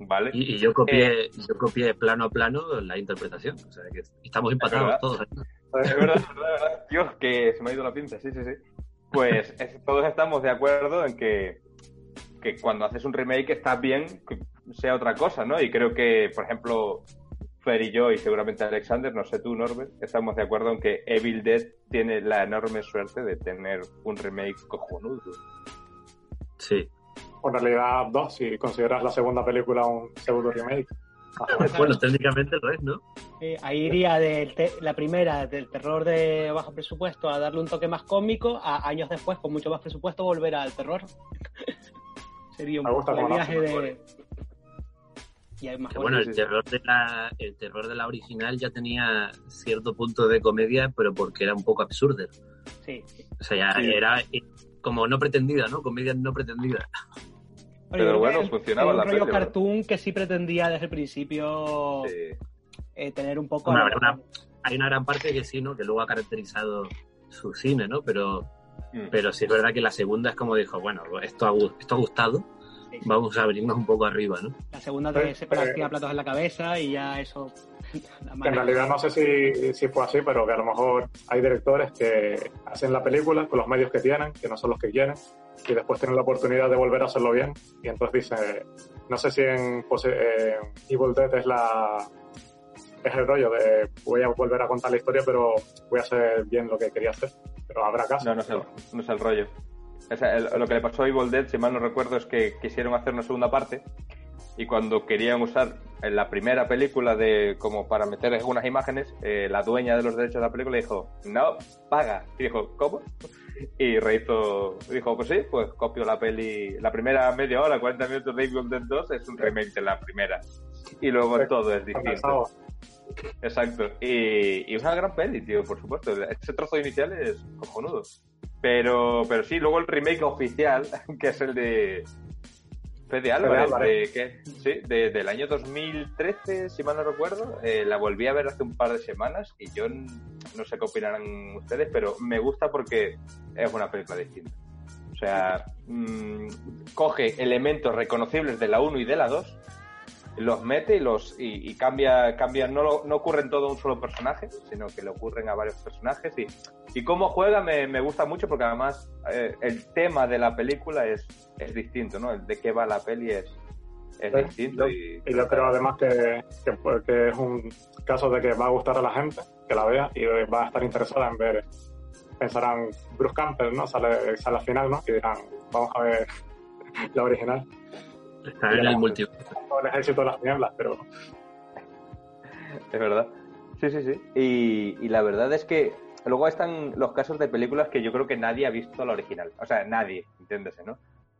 ¿vale? Y, y yo copié, yo copié plano a plano la interpretación. O sea que estamos empatados todos. Es verdad, es verdad, es verdad. Dios, que se me ha ido la pinza, sí, sí, sí. Pues es- todos estamos de acuerdo en que, que cuando haces un remake está bien que sea otra cosa, ¿no? Y creo que, por ejemplo, Fer y yo, y seguramente Alexander, no sé tú, Norbert, estamos de acuerdo en que Evil Dead tiene la enorme suerte de tener un remake cojonudo. Sí. O en realidad dos, si consideras la segunda película un pseudo remake. Bueno, técnicamente lo es, ¿no? Eh, ahí iría de la primera, del terror de bajo presupuesto, a darle un toque más cómico, a años después, con mucho más presupuesto, volver al terror. Sería un poco lo viaje de... Y hay más Que bueno, el sí. terror de la, el terror de la original ya tenía cierto punto de comedia, pero porque era un poco absurdo. Sí. O sea, ya Sí. era como no pretendida, ¿no? Comedia no pretendida. Pero bueno, es- funcionaba la rollo cartoon que sí pretendía desde el principio Sí. eh, tener un poco... Mejor- Hay una gran parte que sí, ¿no? Que luego ha caracterizado su cine, ¿no? Pero, Mm. pero sí es verdad que la segunda es como dijo, bueno, esto ha, gu- esto ha gustado, sí, sí. vamos a abrirnos un poco arriba, ¿no? La segunda te Sí, se partía platos en la cabeza y ya eso... En realidad no sé si, si fue así, pero que a lo mejor hay directores que hacen la película con los medios que tienen, que no son los que quieren, y después tienen la oportunidad de volver a hacerlo bien. Y entonces dicen, no sé si en eh, Evil Dead es la es el rollo de voy a volver a contar la historia, pero voy a hacer bien lo que quería hacer. Pero habrá casos. No, no es el, no es el rollo. O sea, el- lo que le pasó a Evil Dead, si mal no recuerdo, es que quisieron hacer una segunda parte y cuando querían usar en la primera película de como para meter algunas imágenes, eh, la dueña de los derechos de la película dijo, no, paga. Y dijo, ¿cómo? Y rehizo, dijo, pues sí, pues copio la peli, la primera media hora, 40 minutos de Evil Dead 2 es un remake de la primera. Y luego todo es distinto. Exacto. Y, y es una gran peli, tío, por supuesto. Ese trozo inicial es cojonudo. Pero, pero sí, luego el remake oficial, que es el de Fede Álvarez, Álvarez. de, ¿qué? Sí, de- del año 2013, si mal no recuerdo. Eh, la volví a ver hace un par de semanas y yo no sé qué opinarán ustedes, pero me gusta porque es una película distinta. O sea, mm, coge elementos reconocibles de la 1 y de la 2 los mete y los y, y cambia cambia no, lo- no ocurre en todo un solo personaje sino que le ocurren a varios personajes y, y cómo juega me, me gusta mucho porque además eh, el tema de la película es, es distinto no el de qué va la peli es, es Sí, distinto y, Y yo creo además que, que, pues, que es un caso de que va a gustar a la gente que la vea y va a estar interesada en ver. Pensarán, Bruce Campbell, ¿no? Sale, sale al final, ¿no? Y dirán, vamos a ver la original. Está en el multiverso. o el ejército de las nieblas, pero Es verdad. Sí, sí, sí. Y, y la verdad es que luego están los casos de películas que yo creo que nadie ha visto la original. O sea, nadie, entiéndese, ¿no?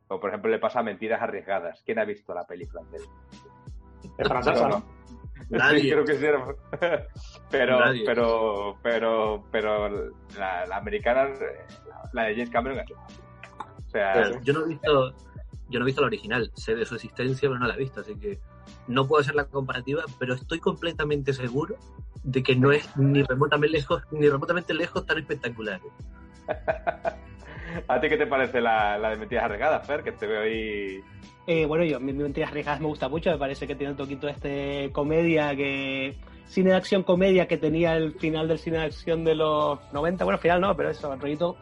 O por ejemplo le pasa a Mentiras Arriesgadas. ¿Quién ha visto la película francesa? es francesa, No. Nadie. Sí, creo que sí. era- pero, Nadie. pero, pero, pero la, la americana, la de James Cameron, o sea, Claro, yo no he visto yo no he visto la original, sé de su existencia, pero no la he visto, así que no puedo hacer la comparativa, pero estoy completamente seguro de que no es ni remotamente lejos, ni remotamente lejos tan espectacular. ¿a ti qué te parece la, la de Mentiras Arriesgadas, Fer? Que te veo ahí... Eh, bueno, yo, Mentiras Arriesgadas me gusta mucho, me parece que tiene un toquito este comedia que... Cine de acción comedia que tenía el final del cine de acción de los 90, bueno, final no, pero eso, el rollito...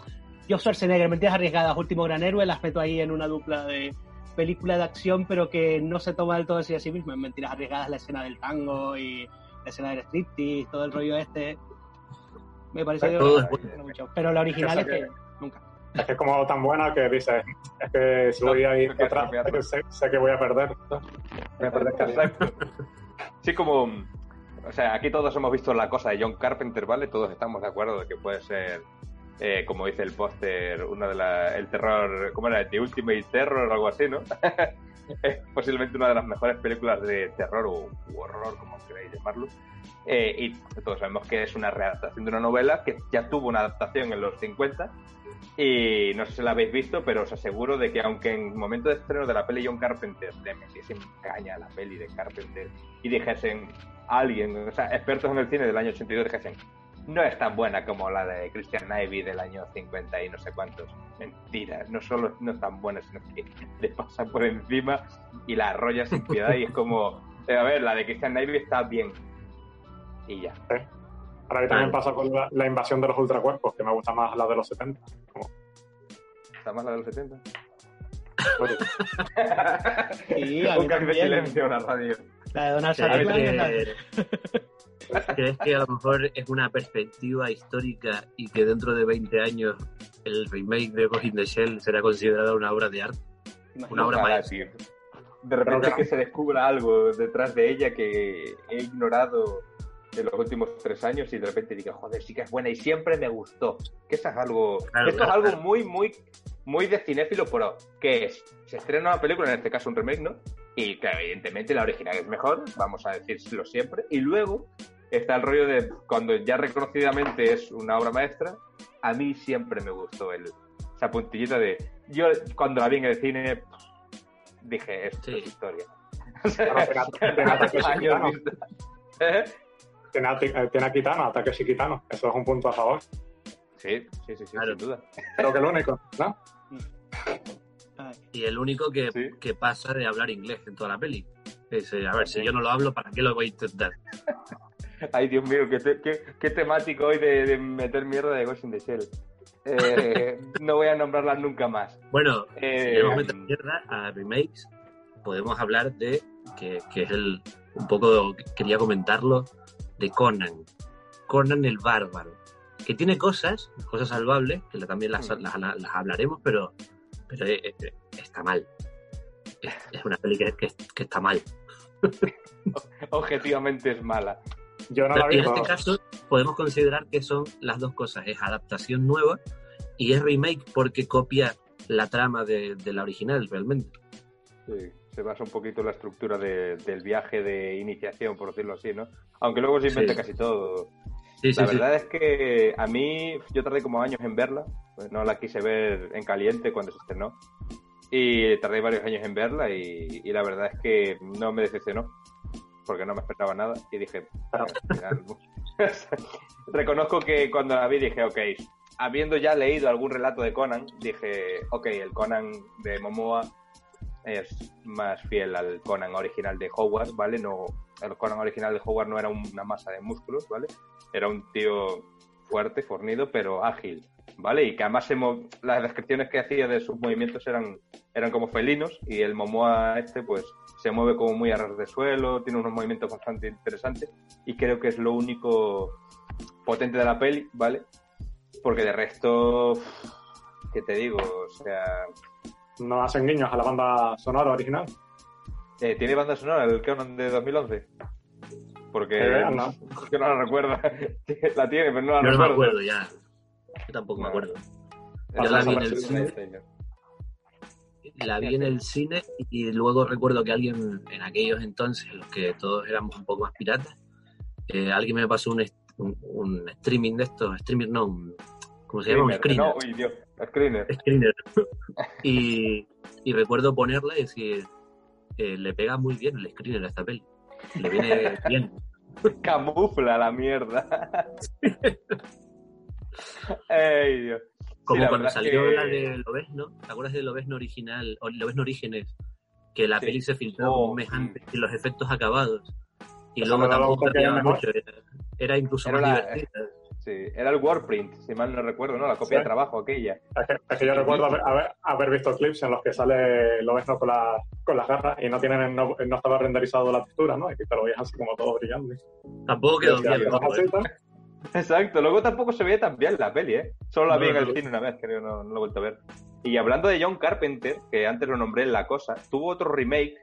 Yo Schwarzenegger, Mentiras Arriesgadas, Último Gran Héroe, las meto ahí en una dupla de película de acción, pero que no se toma del todo así a sí misma. En Mentiras Arriesgadas la escena del tango y la escena del striptease, todo el rollo este. Me parece que Todo mucho. Pero la original es que nunca. Es que es como tan buena que dices, es que si voy a ir quieres sé, que- sé, que voy a perder. Voy a perder. Sí, como... O sea, aquí todos hemos visto la cosa de John Carpenter, ¿vale? Todos estamos de acuerdo de que puede ser, eh, como dice el póster, una de las... El terror... ¿Cómo era? The Ultimate Terror o algo así, ¿no? es posiblemente una de las mejores películas de terror o horror, como queráis llamarlo. Eh, y todos sabemos que es una readaptación de una novela que ya tuvo una adaptación en los 50 y no sé si la habéis visto, pero os aseguro de que aunque en el momento de estreno de la peli John Carpenter le metiesen caña la peli de Carpenter y dijesen alguien, o sea, expertos en el cine del año 82 dijesen no es tan buena como la de Christian Ivey del año 50 y no sé cuántos. Mentira, no solo no es tan buena, sino que le pasa por encima y la arrolla sin piedad y es como, eh, a ver, la de Christian Ivey está bien. Y ya. Ahora que también Vale. pasa con la, la invasión de los ultracuerpos, que me gusta más la de los 70. Como, ¿Está más la de los 70? oye, Sí, a mí Un cambio de silencio en la radio. La de Donald ¿Crees Sutherland ¿Crees que a lo mejor es una perspectiva histórica y que dentro de 20 años el remake de Ghost in the Shell será considerado una obra de arte? Una obra maestra. De repente Pero que- que se descubra algo detrás de ella que he ignorado en los últimos tres años y de repente diga, joder, sí que es buena y siempre me gustó. Que eso es algo, Claro, esto es algo claro. muy, muy, muy de cinéfilo, pero que es, se estrena una película, en este caso un remake, ¿no? Y que evidentemente la original es mejor, vamos a decirlo siempre. Y luego está el rollo de cuando ya reconocidamente es una obra maestra, a mí siempre me gustó el, esa puntillita de, yo cuando la vi en el cine dije, esto Sí. es historia. Tiene- a- Kitano, ataques y Kitano. Eso es un punto a favor. Sí, sí, sí, sí, Claro. sin duda. Creo que el único, ¿no? Y el único que, Sí. que pasa de hablar inglés en toda la peli. A ver, si yo no lo hablo, ¿para qué lo voy a intentar? Ay, Dios mío, qué, te- qué- qué temático hoy de, de meter mierda de Ghost in the Shell. Eh, no voy a nombrarlas nunca más. Bueno, Eh, si queremos meter mierda a remakes, podemos hablar de, que, que es el, un poco, quería comentarlo, de Conan. Conan el Bárbaro. Que tiene cosas, cosas salvables, que también las, Mm. las, las hablaremos, pero, pero eh, eh, está mal. Es, es una peli que, que- que está mal. Objetivamente es mala. Yo no la y vi. en este pero- caso podemos considerar que son las dos cosas. Es adaptación nueva y es remake porque copia la trama de, de la original realmente. Sí, se basa un poquito en la estructura de- del viaje de iniciación, por decirlo así, ¿no? Aunque luego se inventa Sí. casi todo. Sí, sí, La sí. verdad es que a mí, yo tardé como años en verla, pues no la quise ver en caliente cuando se estrenó, y tardé varios años en verla y, y la verdad es que no me decepcionó, porque no me esperaba nada, y dije, final, reconozco que cuando la vi dije, ok, habiendo ya leído algún relato de Conan, dije, ok, el Conan de Momoa es más fiel al Conan original de Howard, ¿vale? No, el Conan original de Howard no era una masa de músculos, ¿vale? Era un tío fuerte, fornido, pero ágil, ¿vale? Y que además se las descripciones que hacía de sus movimientos eran, eran como felinos y el Momoa este, pues, se mueve como muy a ras de suelo, tiene unos movimientos bastante interesantes y creo que es lo único potente de la peli, ¿vale? Porque de resto, ¿qué te digo? O sea, No hacen guiños a la banda sonora original. Eh, ¿Tiene banda sonora el Conan de 2011? Porque Eh, no. no la recuerda. la tiene, pero no la Yo no me recuerdo. acuerdo ya. Yo tampoco me acuerdo. Yo la vi en el cine. La vi en el cine y luego recuerdo que alguien en aquellos entonces, en los que todos éramos un poco más piratas, eh, alguien me pasó un, un, un streaming de estos, streaming no, un, ¿cómo se llama? Un Screener, screener. No, uy, Dios, screener. screener. y, y recuerdo ponerla y decir, eh, le pega muy bien el screener a esta peli. Le viene bien. Camufla la mierda. Ey, Dios. Como Sí, cuando salió que- la de Lobezno, ¿te acuerdas de Lobezno original, o Lobezno Orígenes? Que la Sí. peli se filtró Oh, un mes antes y los efectos acabados. Y Eso luego tampoco cambiaba mucho, era, era incluso Era más la- divertida. Sí, era el Warprint, si mal no recuerdo, ¿no? La copia Sí. de trabajo aquella. Es que, es que yo recuerdo haber, haber- visto clips en los que sale lo ves con, la, con las garras y no tienen no, no estaba renderizado la textura, ¿no? Y te lo veías así como todo brillando. Tampoco quedó bien. Exacto, luego tampoco se veía tan bien la peli, ¿eh? Solo la No, vi en el no. cine una vez, creo, no, no lo he vuelto a ver. Y hablando de John Carpenter, que antes lo nombré en La Cosa, tuvo otro remake,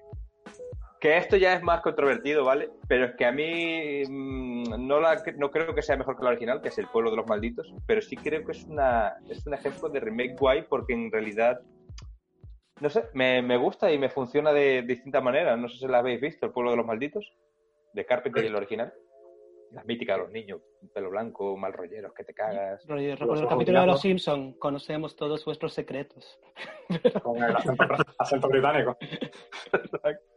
que esto ya es más controvertido, ¿vale? Pero es que a mí mm, no, la, no creo que sea mejor que la original, que es El Pueblo de los Malditos, pero sí creo que es, una, es un ejemplo de remake guay porque en realidad, no sé, me, me gusta y me funciona de, distinta manera. No sé si la habéis visto, El Pueblo de los Malditos, de Carpenter y el original. La mítica de los niños, pelo blanco, mal rolleros, que te cagas. Recuerdo el capítulo de. Los Simpson. Conocemos todos vuestros secretos. Con el acento, acento británico.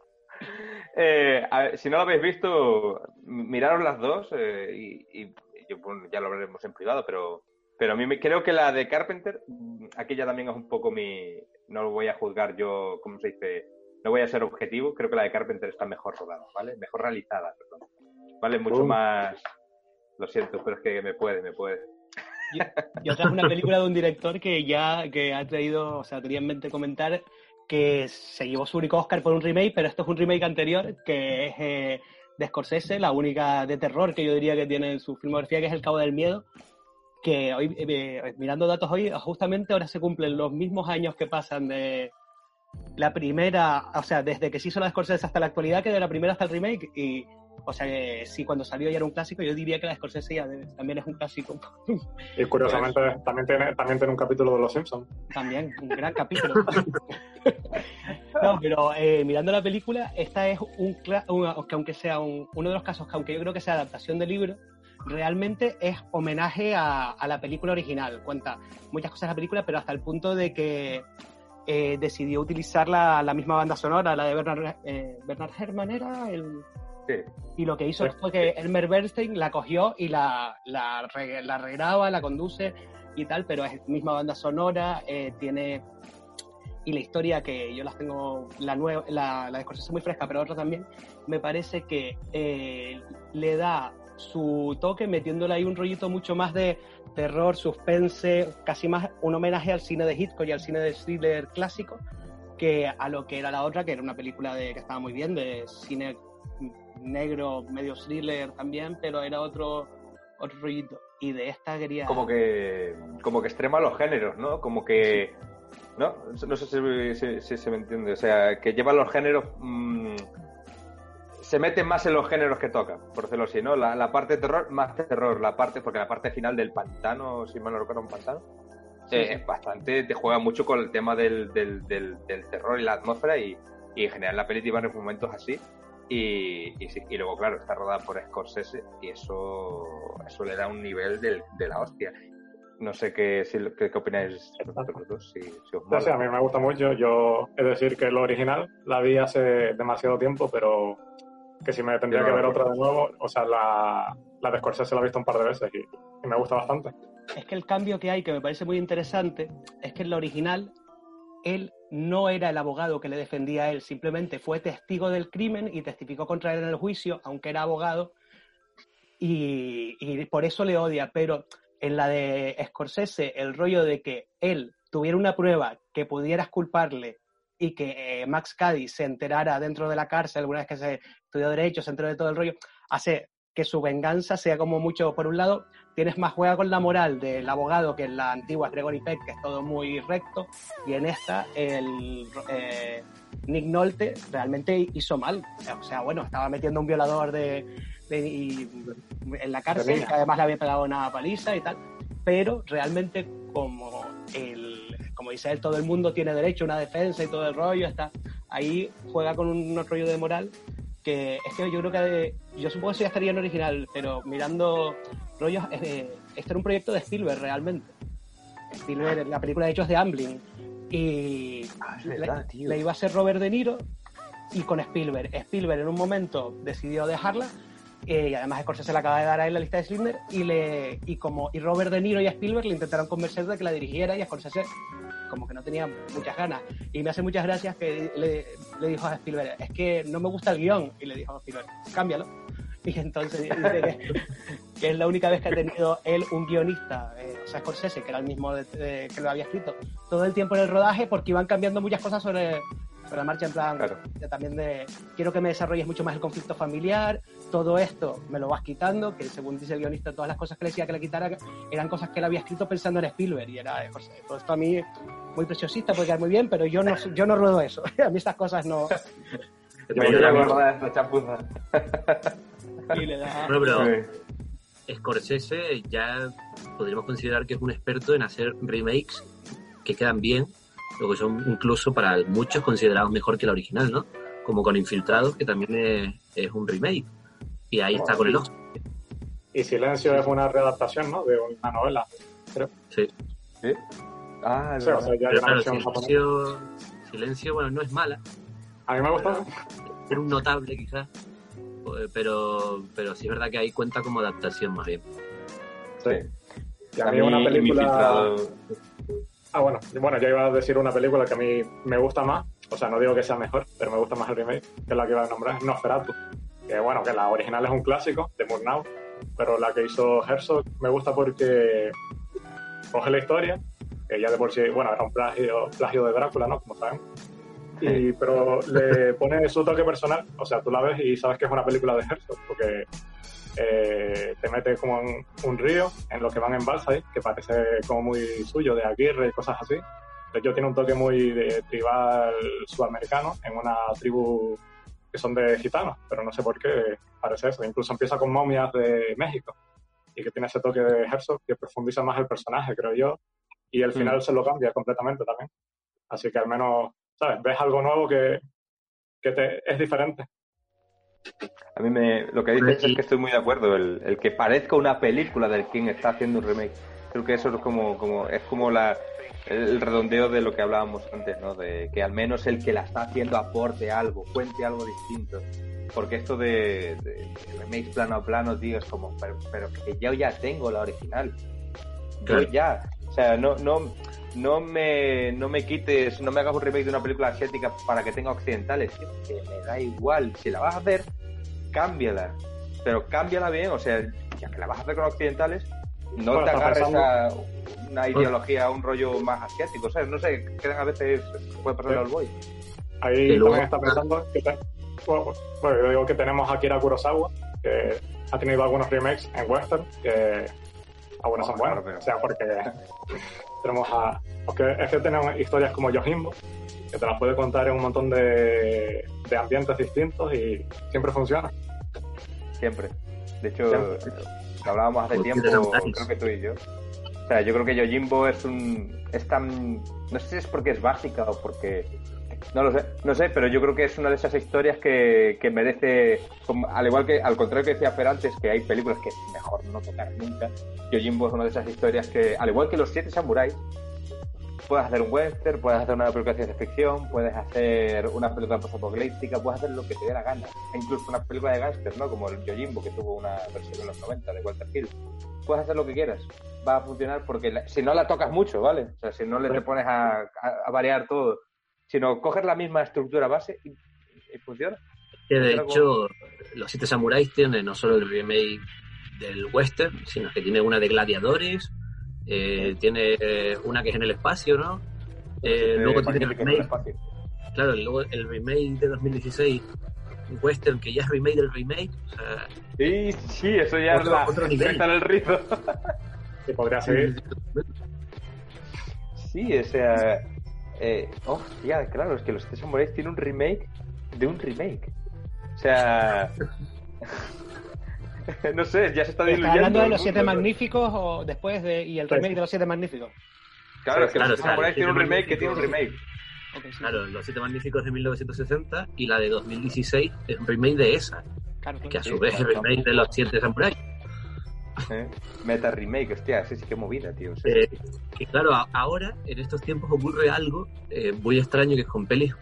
Eh, a ver, si no lo habéis visto, miraros las dos eh, y, y yo, bueno, ya lo veremos en privado, pero, pero a mí me, creo que la de Carpenter, mm, aquella también es un poco mi... No lo voy a juzgar yo, ¿cómo se dice? No voy a ser objetivo, creo que la de Carpenter está mejor rodada, ¿vale? Mejor realizada, perdón. Vale, mucho Uh. más... Lo siento, pero es que me puede, me puede. Y otra es una película de un director que ya que ha traído, o sea, tenía en mente comentar que se llevó su único Oscar por un remake, pero esto es un remake anterior que es eh, de Scorsese, la única de terror que yo diría que tiene en su filmografía, que es El Cabo del Miedo, que hoy, eh, mirando datos hoy, justamente ahora se cumplen los mismos años que pasan de la primera, o sea, desde que se hizo la de Scorsese hasta la actualidad, que de la primera hasta el remake, y, o sea, que sí, cuando salió ya era un clásico, yo diría que la Scorsese ya también es un clásico. Y curiosamente también tiene, también tiene un capítulo de Los Simpsons. También, un gran capítulo. no, pero eh, mirando la película, esta es un, que aunque sea un- uno de los casos que aunque yo creo que sea adaptación del libro, realmente es homenaje a, a la película original. Cuenta muchas cosas de la película, pero hasta el punto de que eh, decidió utilizar la, la misma banda sonora, la de Bernard, eh, Bernard Herrmann era el... Sí. Y lo que hizo Sí. fue que Elmer Bernstein la cogió y la, la, la regraba, la conduce y tal, pero es misma banda sonora, eh, tiene... Y la historia que yo las tengo, la nueva, la, la de muy fresca, pero otra también, me parece que eh, le da su toque metiéndole ahí un rollito mucho más de terror, suspense, casi más un homenaje al cine de Hitchcock y al cine de thriller clásico que a lo que era la otra, que era una película de que estaba muy bien, de cine negro, medio thriller también, pero era otro, otro rollito. Y de esta quería... como que como que extrema los géneros, ¿no? Como que no, no sé si, si- si se me entiende, o sea, que lleva los géneros mm, se mete más en los géneros que toca, por decirlo así, ¿no? La, la parte de terror, más terror, la parte, porque la parte final del pantano, si mal no recuerdo, un pantano, eh, es bastante, te juega mucho con el tema del, del, del, del terror y la atmósfera y, y en general la peli en momentos así y, y, y luego, claro, está rodada por Scorsese y eso, eso le da un nivel del, de la hostia. No sé qué, si, qué, qué opináis vosotros dos, si, si os Sí, mola. sí, a mí me gusta mucho. Yo, es decir, que lo original la vi hace demasiado tiempo, pero que si me tendría Yo que no ver otra de nuevo, o sea, la, la de Scorsese la he visto un par de veces y, y me gusta bastante. Es que el cambio que hay, que me parece muy interesante, es que en la original él no era el abogado que le defendía a él, simplemente fue testigo del crimen y testificó contra él en el juicio, aunque era abogado, y, por eso le odia. Pero en la de Scorsese, el rollo de que él tuviera una prueba que pudieras culparle y que eh, Max Cady se enterara dentro de la cárcel, alguna vez que se estudió Derecho, se enteró de todo el rollo, hace que su venganza sea como mucho, por un lado, tienes más juega con la moral del abogado que en la antigua Gregory Peck, que es todo muy recto, y en esta el, eh, Nick Nolte realmente hizo mal. O sea, bueno, estaba metiendo un violador de, de- y- en la cárcel, que además le había pegado una paliza y tal. Pero realmente, como el, como dice él, todo el mundo tiene derecho a una defensa y todo el rollo, está ahí juega con un rollo de moral que es que yo creo que yo supongo que eso ya estaría en original, pero mirando rollos, eh, este era un proyecto de Spielberg realmente. Spielberg, la película de hecho es de Amblin y Ah, verdad, le, le iba a ser Robert De Niro y con Spielberg. Spielberg en un momento decidió dejarla eh, y además Scorsese la acaba de dar ahí en la lista de Schindler y le y como y Robert De Niro y Spielberg le intentaron convencer de que la dirigiera y Scorsese como que no tenía muchas ganas. Y me hace muchas gracias que le, dijo a Spielberg es que no me gusta el guion y le dijo a Spielberg cámbialo y entonces dice que, es la única vez que ha tenido él un guionista, eh, o sea, Scorsese, que era el mismo que lo había escrito, todo el tiempo en el rodaje porque iban cambiando muchas cosas sobre, sobre la marcha, en plan, Claro. de- también de, quiero que me desarrolles mucho más el conflicto familiar, todo esto me lo vas quitando, que según dice el guionista, todas las cosas que le decía que le quitara eran cosas que él había escrito pensando en Spielberg, y era, Scorsese. todo esto a mí muy preciosista, puede quedar muy bien, pero yo no, yo no ruedo eso, a mí estas cosas no... Yo me la- de esta chapuza. y le da- Bueno, pero Sí. Scorsese ya podríamos considerar que es un experto en hacer remakes que quedan bien, lo que son incluso para muchos considerados mejor que la original, ¿no? Como con Infiltrados, que también es, es un remake. Y ahí está con el Oscar. Y Silencio es una readaptación, ¿no? De una novela. Sí. ¿Sí? Ah, es Sí, o sea, ya Pero claro, silencio, silencio, bueno, no es mala, A mí me gusta. es un notable quizás, eh, pero, pero sí es verdad que ahí cuenta como adaptación más bien. Sí. Y a mí una película... Ah, bueno, bueno, yo iba a decir una película que a mí me gusta más, o sea, no digo que sea mejor, pero me gusta más el remake, que la que iba a nombrar, Nosferatu. Que bueno, que la original es un clásico de Murnau, pero la que hizo Herzog me gusta porque coge la historia, que ya de por sí, bueno, era un plagio, plagio de Drácula, ¿no? Como saben. Y, pero le pone su toque personal, o sea, tú la ves y sabes que es una película de Herzog, porque eh, te mete como en un río en lo que van en balsa ahí, que parece como muy suyo, de Aguirre y cosas así. De hecho, tiene un toque muy de tribal sudamericano en una tribu que son de gitanos, pero no sé por qué parece eso. Incluso empieza con momias de México y que tiene ese toque de Herzog que profundiza más el personaje, creo yo, y el final se lo cambia completamente también. Así que al menos, ¿sabes? Ves algo nuevo que, que te, es diferente. A mí me, lo que dices Sí. es que estoy muy de acuerdo. El, el que parezca una película del quien está haciendo un remake. Creo que eso es como, como, es como la, el redondeo de lo que hablábamos antes, ¿no? De que al menos el que la está haciendo aporte algo, cuente algo distinto. Porque esto de, de- de remakes plano a plano, tío, es como, pero, pero que yo ya tengo la original. Yo Claro. ya. O sea, no, no, no me, no me quites, no me hagas un remake de una película asiática para que tenga occidentales. tío, Que me da igual. Si la vas a hacer, cámbiala. Pero cámbiala bien, o sea, ya que la vas a hacer con occidentales, no Bueno, te agarres pensando- a una ideología, a un rollo más asiático, ¿sabes? No sé, quedan a veces, puede pasar Sí. al boy. Ahí luego- también está pensando que, te- bueno, bueno, yo digo que tenemos a Akira Kurosawa, que ha tenido algunos remakes en western, que algunos son Oh, buenos, claro, pero- o sea, porque tenemos a... Porque es que tenemos historias como Yojimbo, que te las puede contar en un montón de, de ambientes distintos y siempre funciona. Siempre. De hecho, Siempre. lo hablábamos hace tiempo, creo que tú y yo. O sea, yo creo que Yojimbo es un. Es tan. No sé si es porque es básica o porque. No lo sé, no sé, pero yo creo que es una de esas historias que, que merece. al igual que, al contrario que decía Fer antes, que hay películas que es mejor no tocar nunca. Yojimbo es una de esas historias que, al igual que los siete samuráis, puedes hacer un western, puedes hacer una película de ciencia ficción, puedes hacer una película postapocalíptica, puedes hacer lo que te dé la gana. E incluso una película de gángster, ¿no? Como el Yojimbo, que tuvo una versión en los 90 de Walter Hill. Puedes hacer lo que quieras. Va a funcionar porque la- si no la tocas mucho, ¿vale? O sea, si no le te pones a, a- a variar todo, sino coges la misma estructura base y, y funciona. Que de hecho, los siete samuráis tienen no solo el remake del western, sino que tiene una de gladiadores, eh, tiene eh, una que es en el espacio, ¿no? Eh, Eh, luego tiene el remake, espacio. claro, luego el remake de 2016, un western que ya es remake del remake, o sea, Sí, sí, eso ya Otro- es la otro nivel. está en el rizo. Y podría seguir. Sí, o sea, Eh, hostia, claro, es que los Siete Samuráis tiene un remake de un remake. O sea. no sé, ya se está ¿Estás diluyendo. hablando de el los siete mundo, ¿no? magníficos o después de y el remake de los siete magníficos? Claro, es que Claro, los claro, Samuráis tiene un remake que tiene un remake. Sí, Claro, Los Siete Magníficos de 1960 y la de 2016 es un remake de esa, claro, que a su Sí, vez es claro, remake de Los Siete Samuráis. ¿Eh? Meta remake, hostia, sí, sí, qué movida, tío. sí. Eh, y claro, ahora, en estos tiempos, ocurre algo eh, muy extraño que es con pelis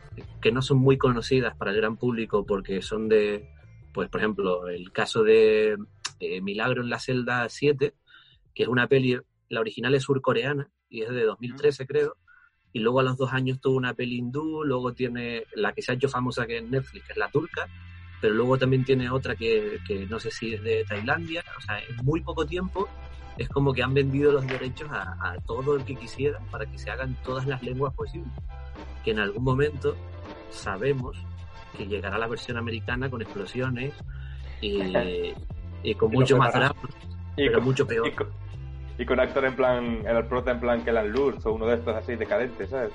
que no son muy conocidas para el gran público porque son de, pues por ejemplo, el caso de eh, Milagro en la celda 7, que es una peli, la original es surcoreana y es de 2013 creo, y luego a los dos años tuvo una peli hindú, luego tiene la que se ha hecho famosa que es Netflix, que es la turca, pero luego también tiene otra que, que no sé si es de Tailandia, o sea, en muy poco tiempo es como que han vendido los derechos a, a todo el que quisiera para que se hagan todas las lenguas posibles. Que en algún momento sabemos que llegará la versión americana con explosiones y, y con Y mucho más drama, pero con- mucho peor. Y con, y con actor en plan, el prota en plan Kellan Lutz o uno de estos así decadentes, ¿sabes?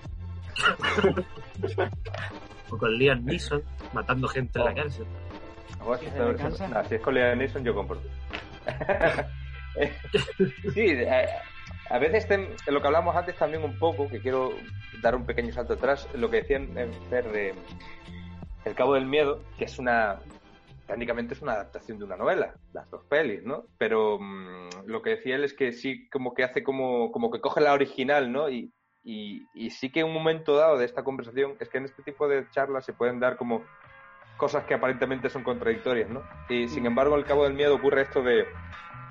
O con Liam Neeson matando gente en la Oh. cárcel. ¿Sí, si, es con Liam Neeson, yo compro. sí, eh, a veces tem- lo que hablamos antes también un poco, que quiero dar un pequeño salto atrás, lo que decían en Fer de El Cabo del Miedo, que es una técnicamente es una adaptación de una novela, las dos pelis, ¿no? Pero mm, lo que decía él es que sí, como que hace como, como que coge la original, ¿no? Y, y, y sí que en un momento dado de esta conversación es que en este tipo de charlas se pueden dar como cosas que aparentemente son contradictorias, ¿no? Y sin embargo, al cabo del miedo ocurre esto de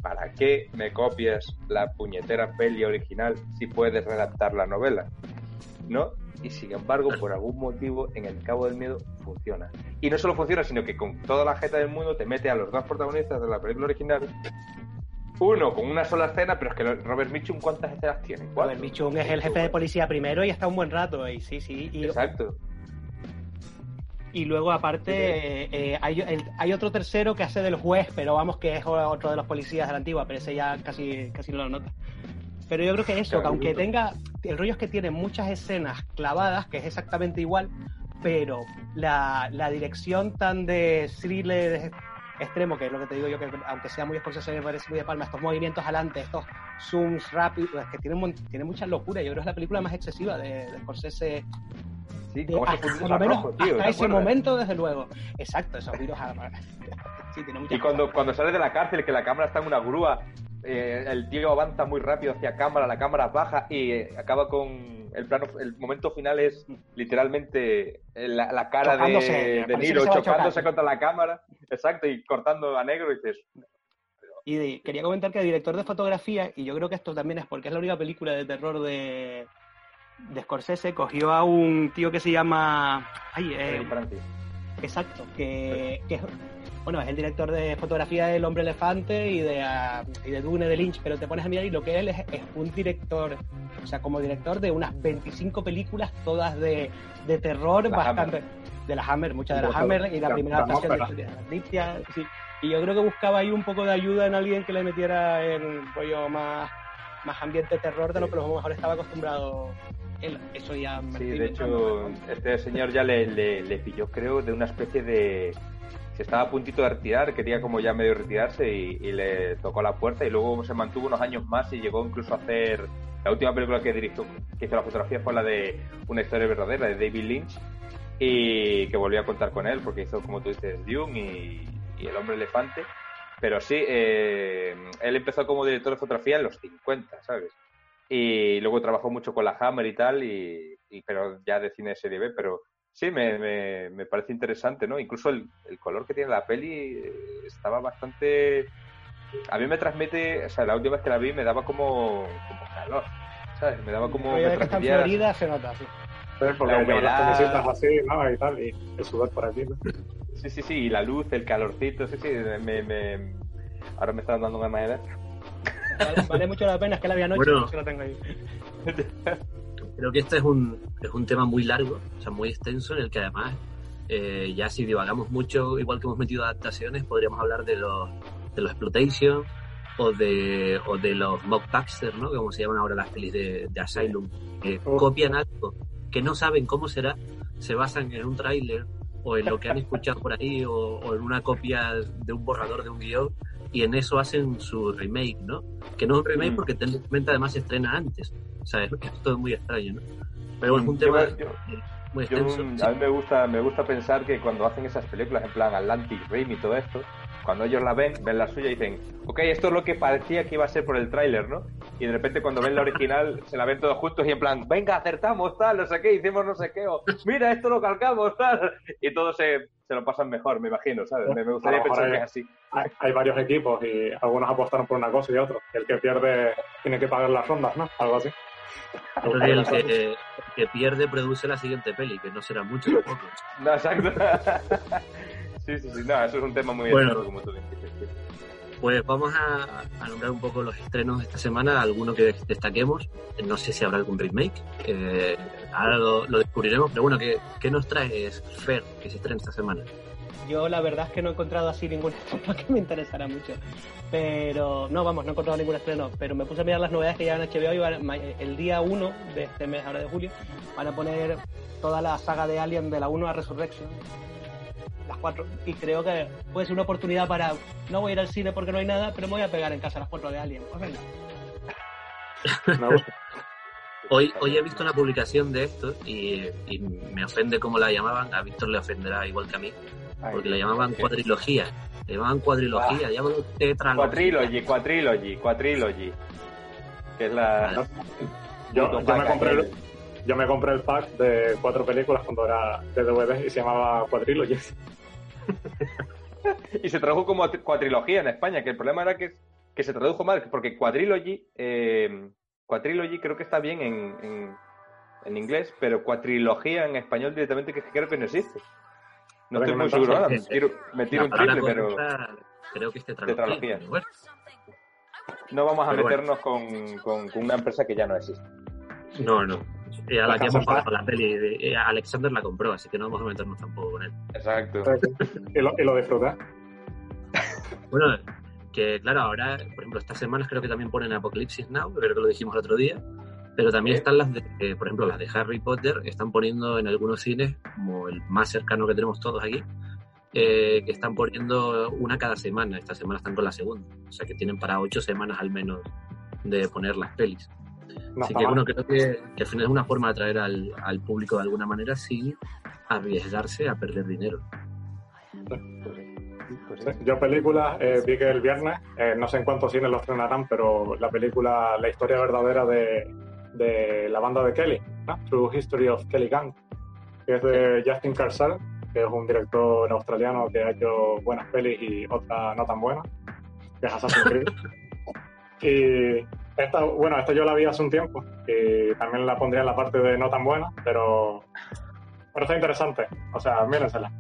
¿para qué me copias la puñetera peli original si puedes redactar la novela? ¿No? Y sin embargo, por algún motivo, en el cabo del miedo funciona. Y no solo funciona, sino que con toda la jeta del mundo te mete a los dos protagonistas de la película original. Uno con una sola escena, pero es que Robert Mitchum, ¿cuántas escenas tiene? ¿Cuatro? ver, Michung es el jefe de policía primero y está un buen rato ahí, sí, sí. Y, Exacto. y luego, aparte, eh, eh, hay, el- hay otro tercero que hace del juez, pero vamos, que es otro de los policías de la antigua, pero ese ya casi, casi no lo nota. Pero yo creo que eso, que aunque tenga. El rollo es que tiene muchas escenas clavadas, que es exactamente igual, pero la, la dirección tan de thriller extremo, que es lo que te digo yo, que aunque sea muy me parece muy de palma, estos movimientos adelante, estos zooms rápidos, es que tiene, un mon- tiene mucha locura. Yo creo que es la película más excesiva de, de Scorsese Sí, de- cómo se hasta, por lo menos rojo, tío, hasta ¿te ese acuerdas? momento, desde luego. Exacto, esos virus Sí, tiene mucha Y cuando, cuando sales de la cárcel, que la cámara está en una grúa, eh, el tío avanza muy rápido hacia cámara, la cámara baja y eh, acaba con el plano, el momento final es literalmente eh, la, la cara Chocándose, de, de Niro chocándose contra la cámara, exacto, y cortando a negro y dices, Y de- quería comentar que el director de fotografía, y yo creo que esto también es porque es la única película de terror de, de Scorsese, cogió a un tío que se llama... Ay, eh, exacto, que, que es, bueno, es el director de fotografía del Hombre Elefante y de, ah, y de Dune de Lynch, pero te pones a mirar y lo que él es, es un director, o sea, como director de unas 25 películas, todas de, de terror, La bastante... De la Hammer, muchas de la. Hammer, y la La- primera adaptación. Historia de la sí. Y yo creo que buscaba ahí un poco de ayuda en alguien que le metiera en rollo más, más ambiente terror de lo que a lo mejor estaba acostumbrado él. Eso ya Sí, de hecho, ¿no? este señor ya le, le, le pilló, creo, de una especie de... Se estaba a puntito de retirar, quería como ya medio retirarse y, y le tocó la puerta y luego se mantuvo unos años más y llegó incluso a hacer... La última película que dirigió, que hizo la fotografía fue la de Una historia verdadera de David Lynch y que volvió a contar con él porque hizo, como tú dices, Dune y, y El hombre elefante. Pero sí, eh, él empezó como director de fotografía en los 50, ¿sabes? Y luego trabajó mucho con la Hammer y tal, y, y- pero ya de cine de serie B, pero sí, me, me, me parece interesante, ¿no? Incluso el, el color que tiene la peli eh, estaba bastante... A mí me transmite, o sea, la última vez que la vi me daba como, como calor, ¿sabes? Me daba como... Me de que está en transmitía- Florida se nota, sí. Sí, porque La humedad. camisetas así, ¿no? Y tal, y el sudor por aquí, ¿no? Sí, sí, sí, y la luz, el calorcito, sí, sí, me... me... Ahora me están dando de ver. Vale, vale mucho la pena, es que la vi anoche, Bueno. eso lo tengo ahí. Creo que este es un, es un tema muy largo, o sea, muy extenso, en el que además, eh, ya si divagamos mucho, igual que hemos metido adaptaciones, podríamos hablar de los, de los exploitation o de, o de los mockbuster, ¿no? Como se llaman ahora las pelis de, de Asylum, que Uf. copian algo que no saben cómo será, se basan en un tráiler o en lo que han escuchado por ahí o, o en una copia de un borrador de un guion y en eso hacen su remake, ¿no? Que no es un remake Mm. porque técnicamente además se estrena antes. O sea, es, es todo muy extraño, ¿no? Pero bueno, es un Yo- tema yo- eh, muy Yo, extenso. sí. a mí me gusta, me gusta pensar que cuando hacen esas películas en plan Atlantic Rim y todo esto, cuando ellos la ven, ven la suya y dicen, ok, esto es lo que parecía que iba a ser por el tráiler, ¿no? Y de repente cuando ven la original, se la ven todos juntos y en plan, venga, acertamos, tal, no sé qué, hicimos no sé qué, o mira, esto lo calcamos, tal. Y todos se, se lo pasan mejor, me imagino, ¿sabes? Me, me gustaría pensar que es- así. Hay, hay varios equipos y algunos apostaron por una cosa y otro. El que pierde tiene que pagar las rondas, ¿no? Algo así. El que, el que pierde produce la siguiente peli, que no será mucho tampoco. No, exacto. sí, sí, sí, no, eso es un tema muy Bueno. como tú dices. Pues vamos a, a nombrar un poco los estrenos de esta semana, alguno que destaquemos. No sé si habrá algún remake, eh, ahora lo, descubriremos, pero bueno, ¿qué, nos trae Fer, que se estrena esta semana? Yo la verdad es que no he encontrado así ningún estreno que me interesara mucho. Pero, no, vamos, no he encontrado ningún estreno. Pero me puse a mirar las novedades que llevan HBO y el día 1 de este mes, ahora de julio, van a poner toda la saga de Alien de la 1 a Resurrection. Las cuatro. Y creo que puede ser una oportunidad para. No voy a ir al cine porque no hay nada, pero me voy a pegar en casa las cuatro de Alien. Pues venga. Me gusta. Hoy, hoy he visto una publicación de esto y, y me ofende cómo la llamaban, a Víctor le ofenderá igual que a mí, porque la llamaban cuadrilogía. Le llamaban cuadrilogía, llámalo tetralogía. Quadrilogy, Quadrilogy, Quadrilogy. Que es la. Yo, yo me compré el, yo me compré el pack de cuatro películas cuando era de DVD y se llamaba Quadrilogy. Y se tradujo como tri- cuatrilogía en España, que el problema era que, que se tradujo mal, porque Quadrilogy, eh, Quadrilogy creo que está bien en, en, en inglés, pero cuatrilogía en español directamente que creo que no existe. No estoy muy seguro ahora, eh, me tiro, me tiro un triple, pero creo que es Tetralogía. no vamos a pero bueno. meternos con, con- con una empresa que ya no existe. No, no. Eh, a la La que hemos pagado la peli, de- eh, Alexander la compró, así que no vamos a meternos tampoco con él. Exacto. y, lo, y lo. Bueno, que claro, ahora, por ejemplo, estas semanas creo que también ponen Apocalipsis Now, creo que lo dijimos el otro día, pero también están las de, eh, por ejemplo, las de Harry Potter, están poniendo en algunos cines, como el más cercano que tenemos todos aquí, eh, que están poniendo una cada semana, esta semana están con la segunda, o sea que tienen para ocho semanas al menos de poner las pelis. No Así que bueno, creo que, que al final es una forma de atraer al, al público de alguna manera sin arriesgarse a perder dinero. Pues Sí, Yo películas eh, vi que el viernes, eh, no sé en cuántos cines los estrenarán, pero la película La historia verdadera de, de la banda de Kelly, ¿no? True History of Kelly Gang, que es de Justin Carsell, que es un director australiano que ha hecho buenas pelis y otras no tan buenas, que es Assassin's Creed. y esta, bueno, esta yo la vi hace un tiempo y también la pondría en la parte de no tan buena, pero, pero está interesante. O sea, mírensela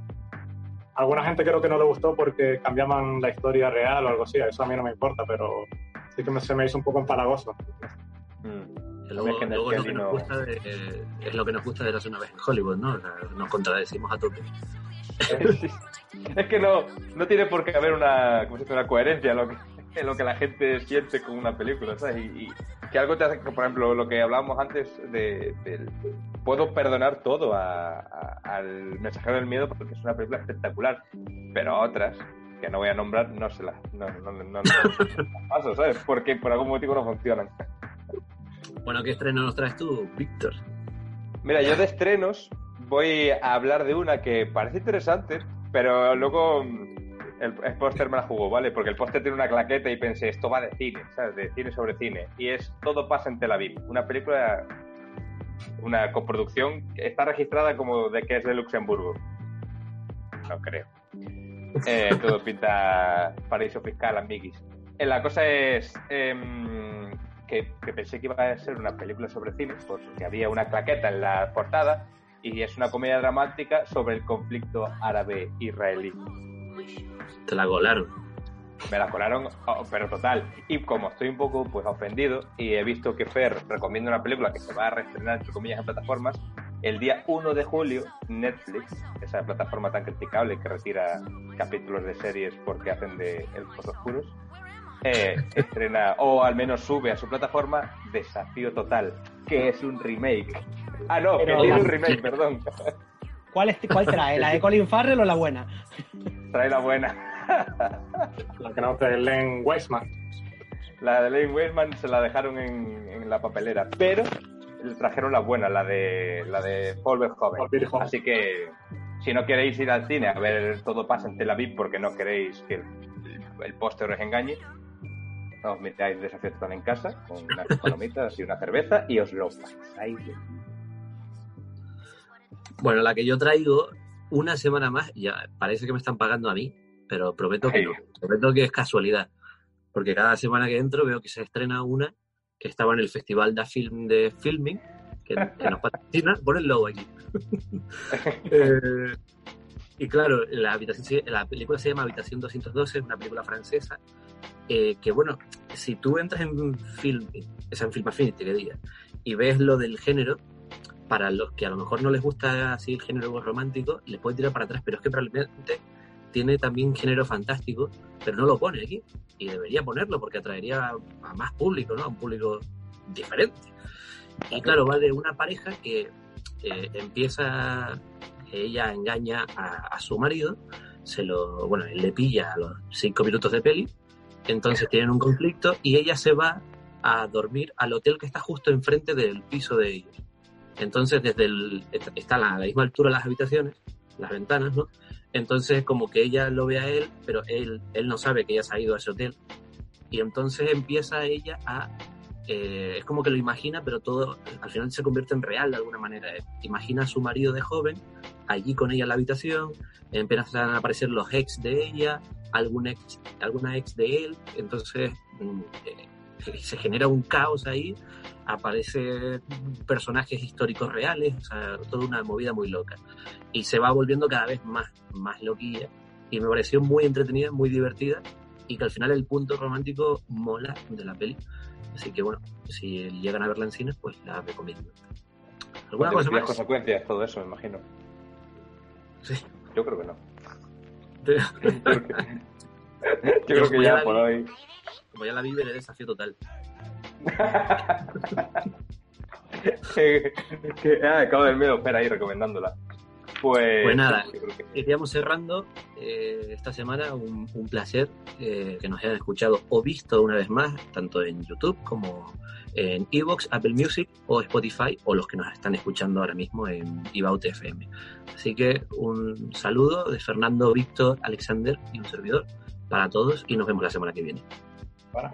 alguna gente creo que no le gustó porque cambiaban la historia real o algo así, eso a mí no me importa, pero sí que me- se me hizo un poco empalagoso. Mm. Que luego, Es que luego lo que nos no- gusta de, es lo que nos gusta de las una vez en Hollywood, ¿no? O sea, nos contradecimos a tope. es que no, no tiene por qué haber una, como se dice, una coherencia en lo, que, en lo que la gente siente con una película, ¿sabes? Y, y que algo te hace, por ejemplo, lo que hablábamos antes de, del- puedo perdonar todo a- a- al mensajero del miedo porque es una película espectacular, pero otras que no voy a nombrar no se las no, no, no, no- paso, ¿sabes? Porque por algún motivo no funcionan. Bueno, ¿qué estreno nos traes tú, Víctor? Mira, yo de estrenos voy a hablar de una que parece interesante, pero luego mm, el, póster me la jugó, ¿vale? Porque el póster tiene una claqueta y pensé, esto va de cine, ¿sabes? De cine sobre cine. Y es Todo pasa en Tel Aviv, una película, una coproducción está registrada como de que es de Luxemburgo. No creo. Eh, todo pinta paraíso fiscal, amiguis. Eh, la cosa es em, que, que pensé que iba a ser una película sobre cine, porque había una claqueta en la portada, y es una comedia dramática sobre el conflicto árabe-israelí. Te la golaron. Me la colaron, oh, pero total. Y como estoy un poco pues ofendido y he visto que Fer recomienda una película que se va a reestrenar entre comillas en plataformas, el día 1 de julio Netflix, esa plataforma tan criticable que retira capítulos de series porque hacen de elfos oscuros, eh, estrena o al menos sube a su plataforma Desafío Total, que es un remake. Ah, no, Pero- que tiene un remake, perdón. ¿Cuál, es- ¿Cuál trae? ¿La de Colin Farrell o la buena? Trae la buena. La que no de Len Wiseman. La de Lane Wiseman se la dejaron en, en la papelera, pero le trajeron la buena, la de la de Paul Verhoeven. Paul. Así que si no queréis ir al cine a ver todo pasa en Tel Aviv porque no queréis que el, el póster os engañe, os metáis desafío total en casa con unas palomitas y una cerveza y os lo pasáis. Bueno, la que yo traigo una semana más, ya parece que me están pagando a mí, pero prometo que no. Prometo que es casualidad. Porque cada semana que entro veo que se estrena una que estaba en el Festival de Film de Filming, que, que nos patrocina, pon el logo aquí. Eh, y claro, la, habitación, la película se llama Habitación 212, es una película francesa, eh, que bueno, si tú entras en film, es en Film Affinity que diga, y ves lo del género, para los que a lo mejor no les gusta así el género romántico, les puede tirar para atrás, pero es que probablemente tiene también género fantástico, pero no lo pone aquí. Y debería ponerlo porque atraería a más público, ¿no? A un público diferente. Y claro, va de una pareja que eh, empieza, ella engaña a, a su marido, se lo, bueno, él le pilla a los cinco minutos de peli, entonces tienen un conflicto y ella se va a dormir al hotel que está justo enfrente del piso de ellos. Entonces, desde el, está a la misma altura las habitaciones, las ventanas, ¿no? Entonces, como que ella lo ve a él, pero él, él no sabe que ella se ha ido a ese hotel. Y entonces empieza ella a. eh, es como que lo imagina, pero todo al final se convierte en real de alguna manera. Imagina a su marido de joven allí con ella en la habitación, empiezan a aparecer los ex de ella, algún ex, alguna ex de él. Entonces, mm, eh, se genera un caos ahí aparecen personajes históricos reales, o sea, toda una movida muy loca. Y se va volviendo cada vez más, más loquilla. Y me pareció muy entretenida, muy divertida, y que al final el punto romántico mola de la peli. Así que bueno, si llegan a verla en cines, pues la recomiendo. ¿Alguna cosa más? consecuencias todo eso, me imagino. Sí. Yo creo que no. Yo creo que voy a ya la- por hoy. Como ya la vi, veré desafío total. Que- ah, acabo del miedo, espera ahí recomendándola. Pues, Pues nada. Iríamos cerrando eh, esta semana. Un, un placer eh, que nos hayan escuchado o visto una vez más, tanto en YouTube como en Evox, Apple Music o Spotify, o los que nos están escuchando ahora mismo en Ibaute FM. Así que un saludo de Fernando, Víctor, Alexander y un servidor para todos y nos vemos la semana que viene. Para.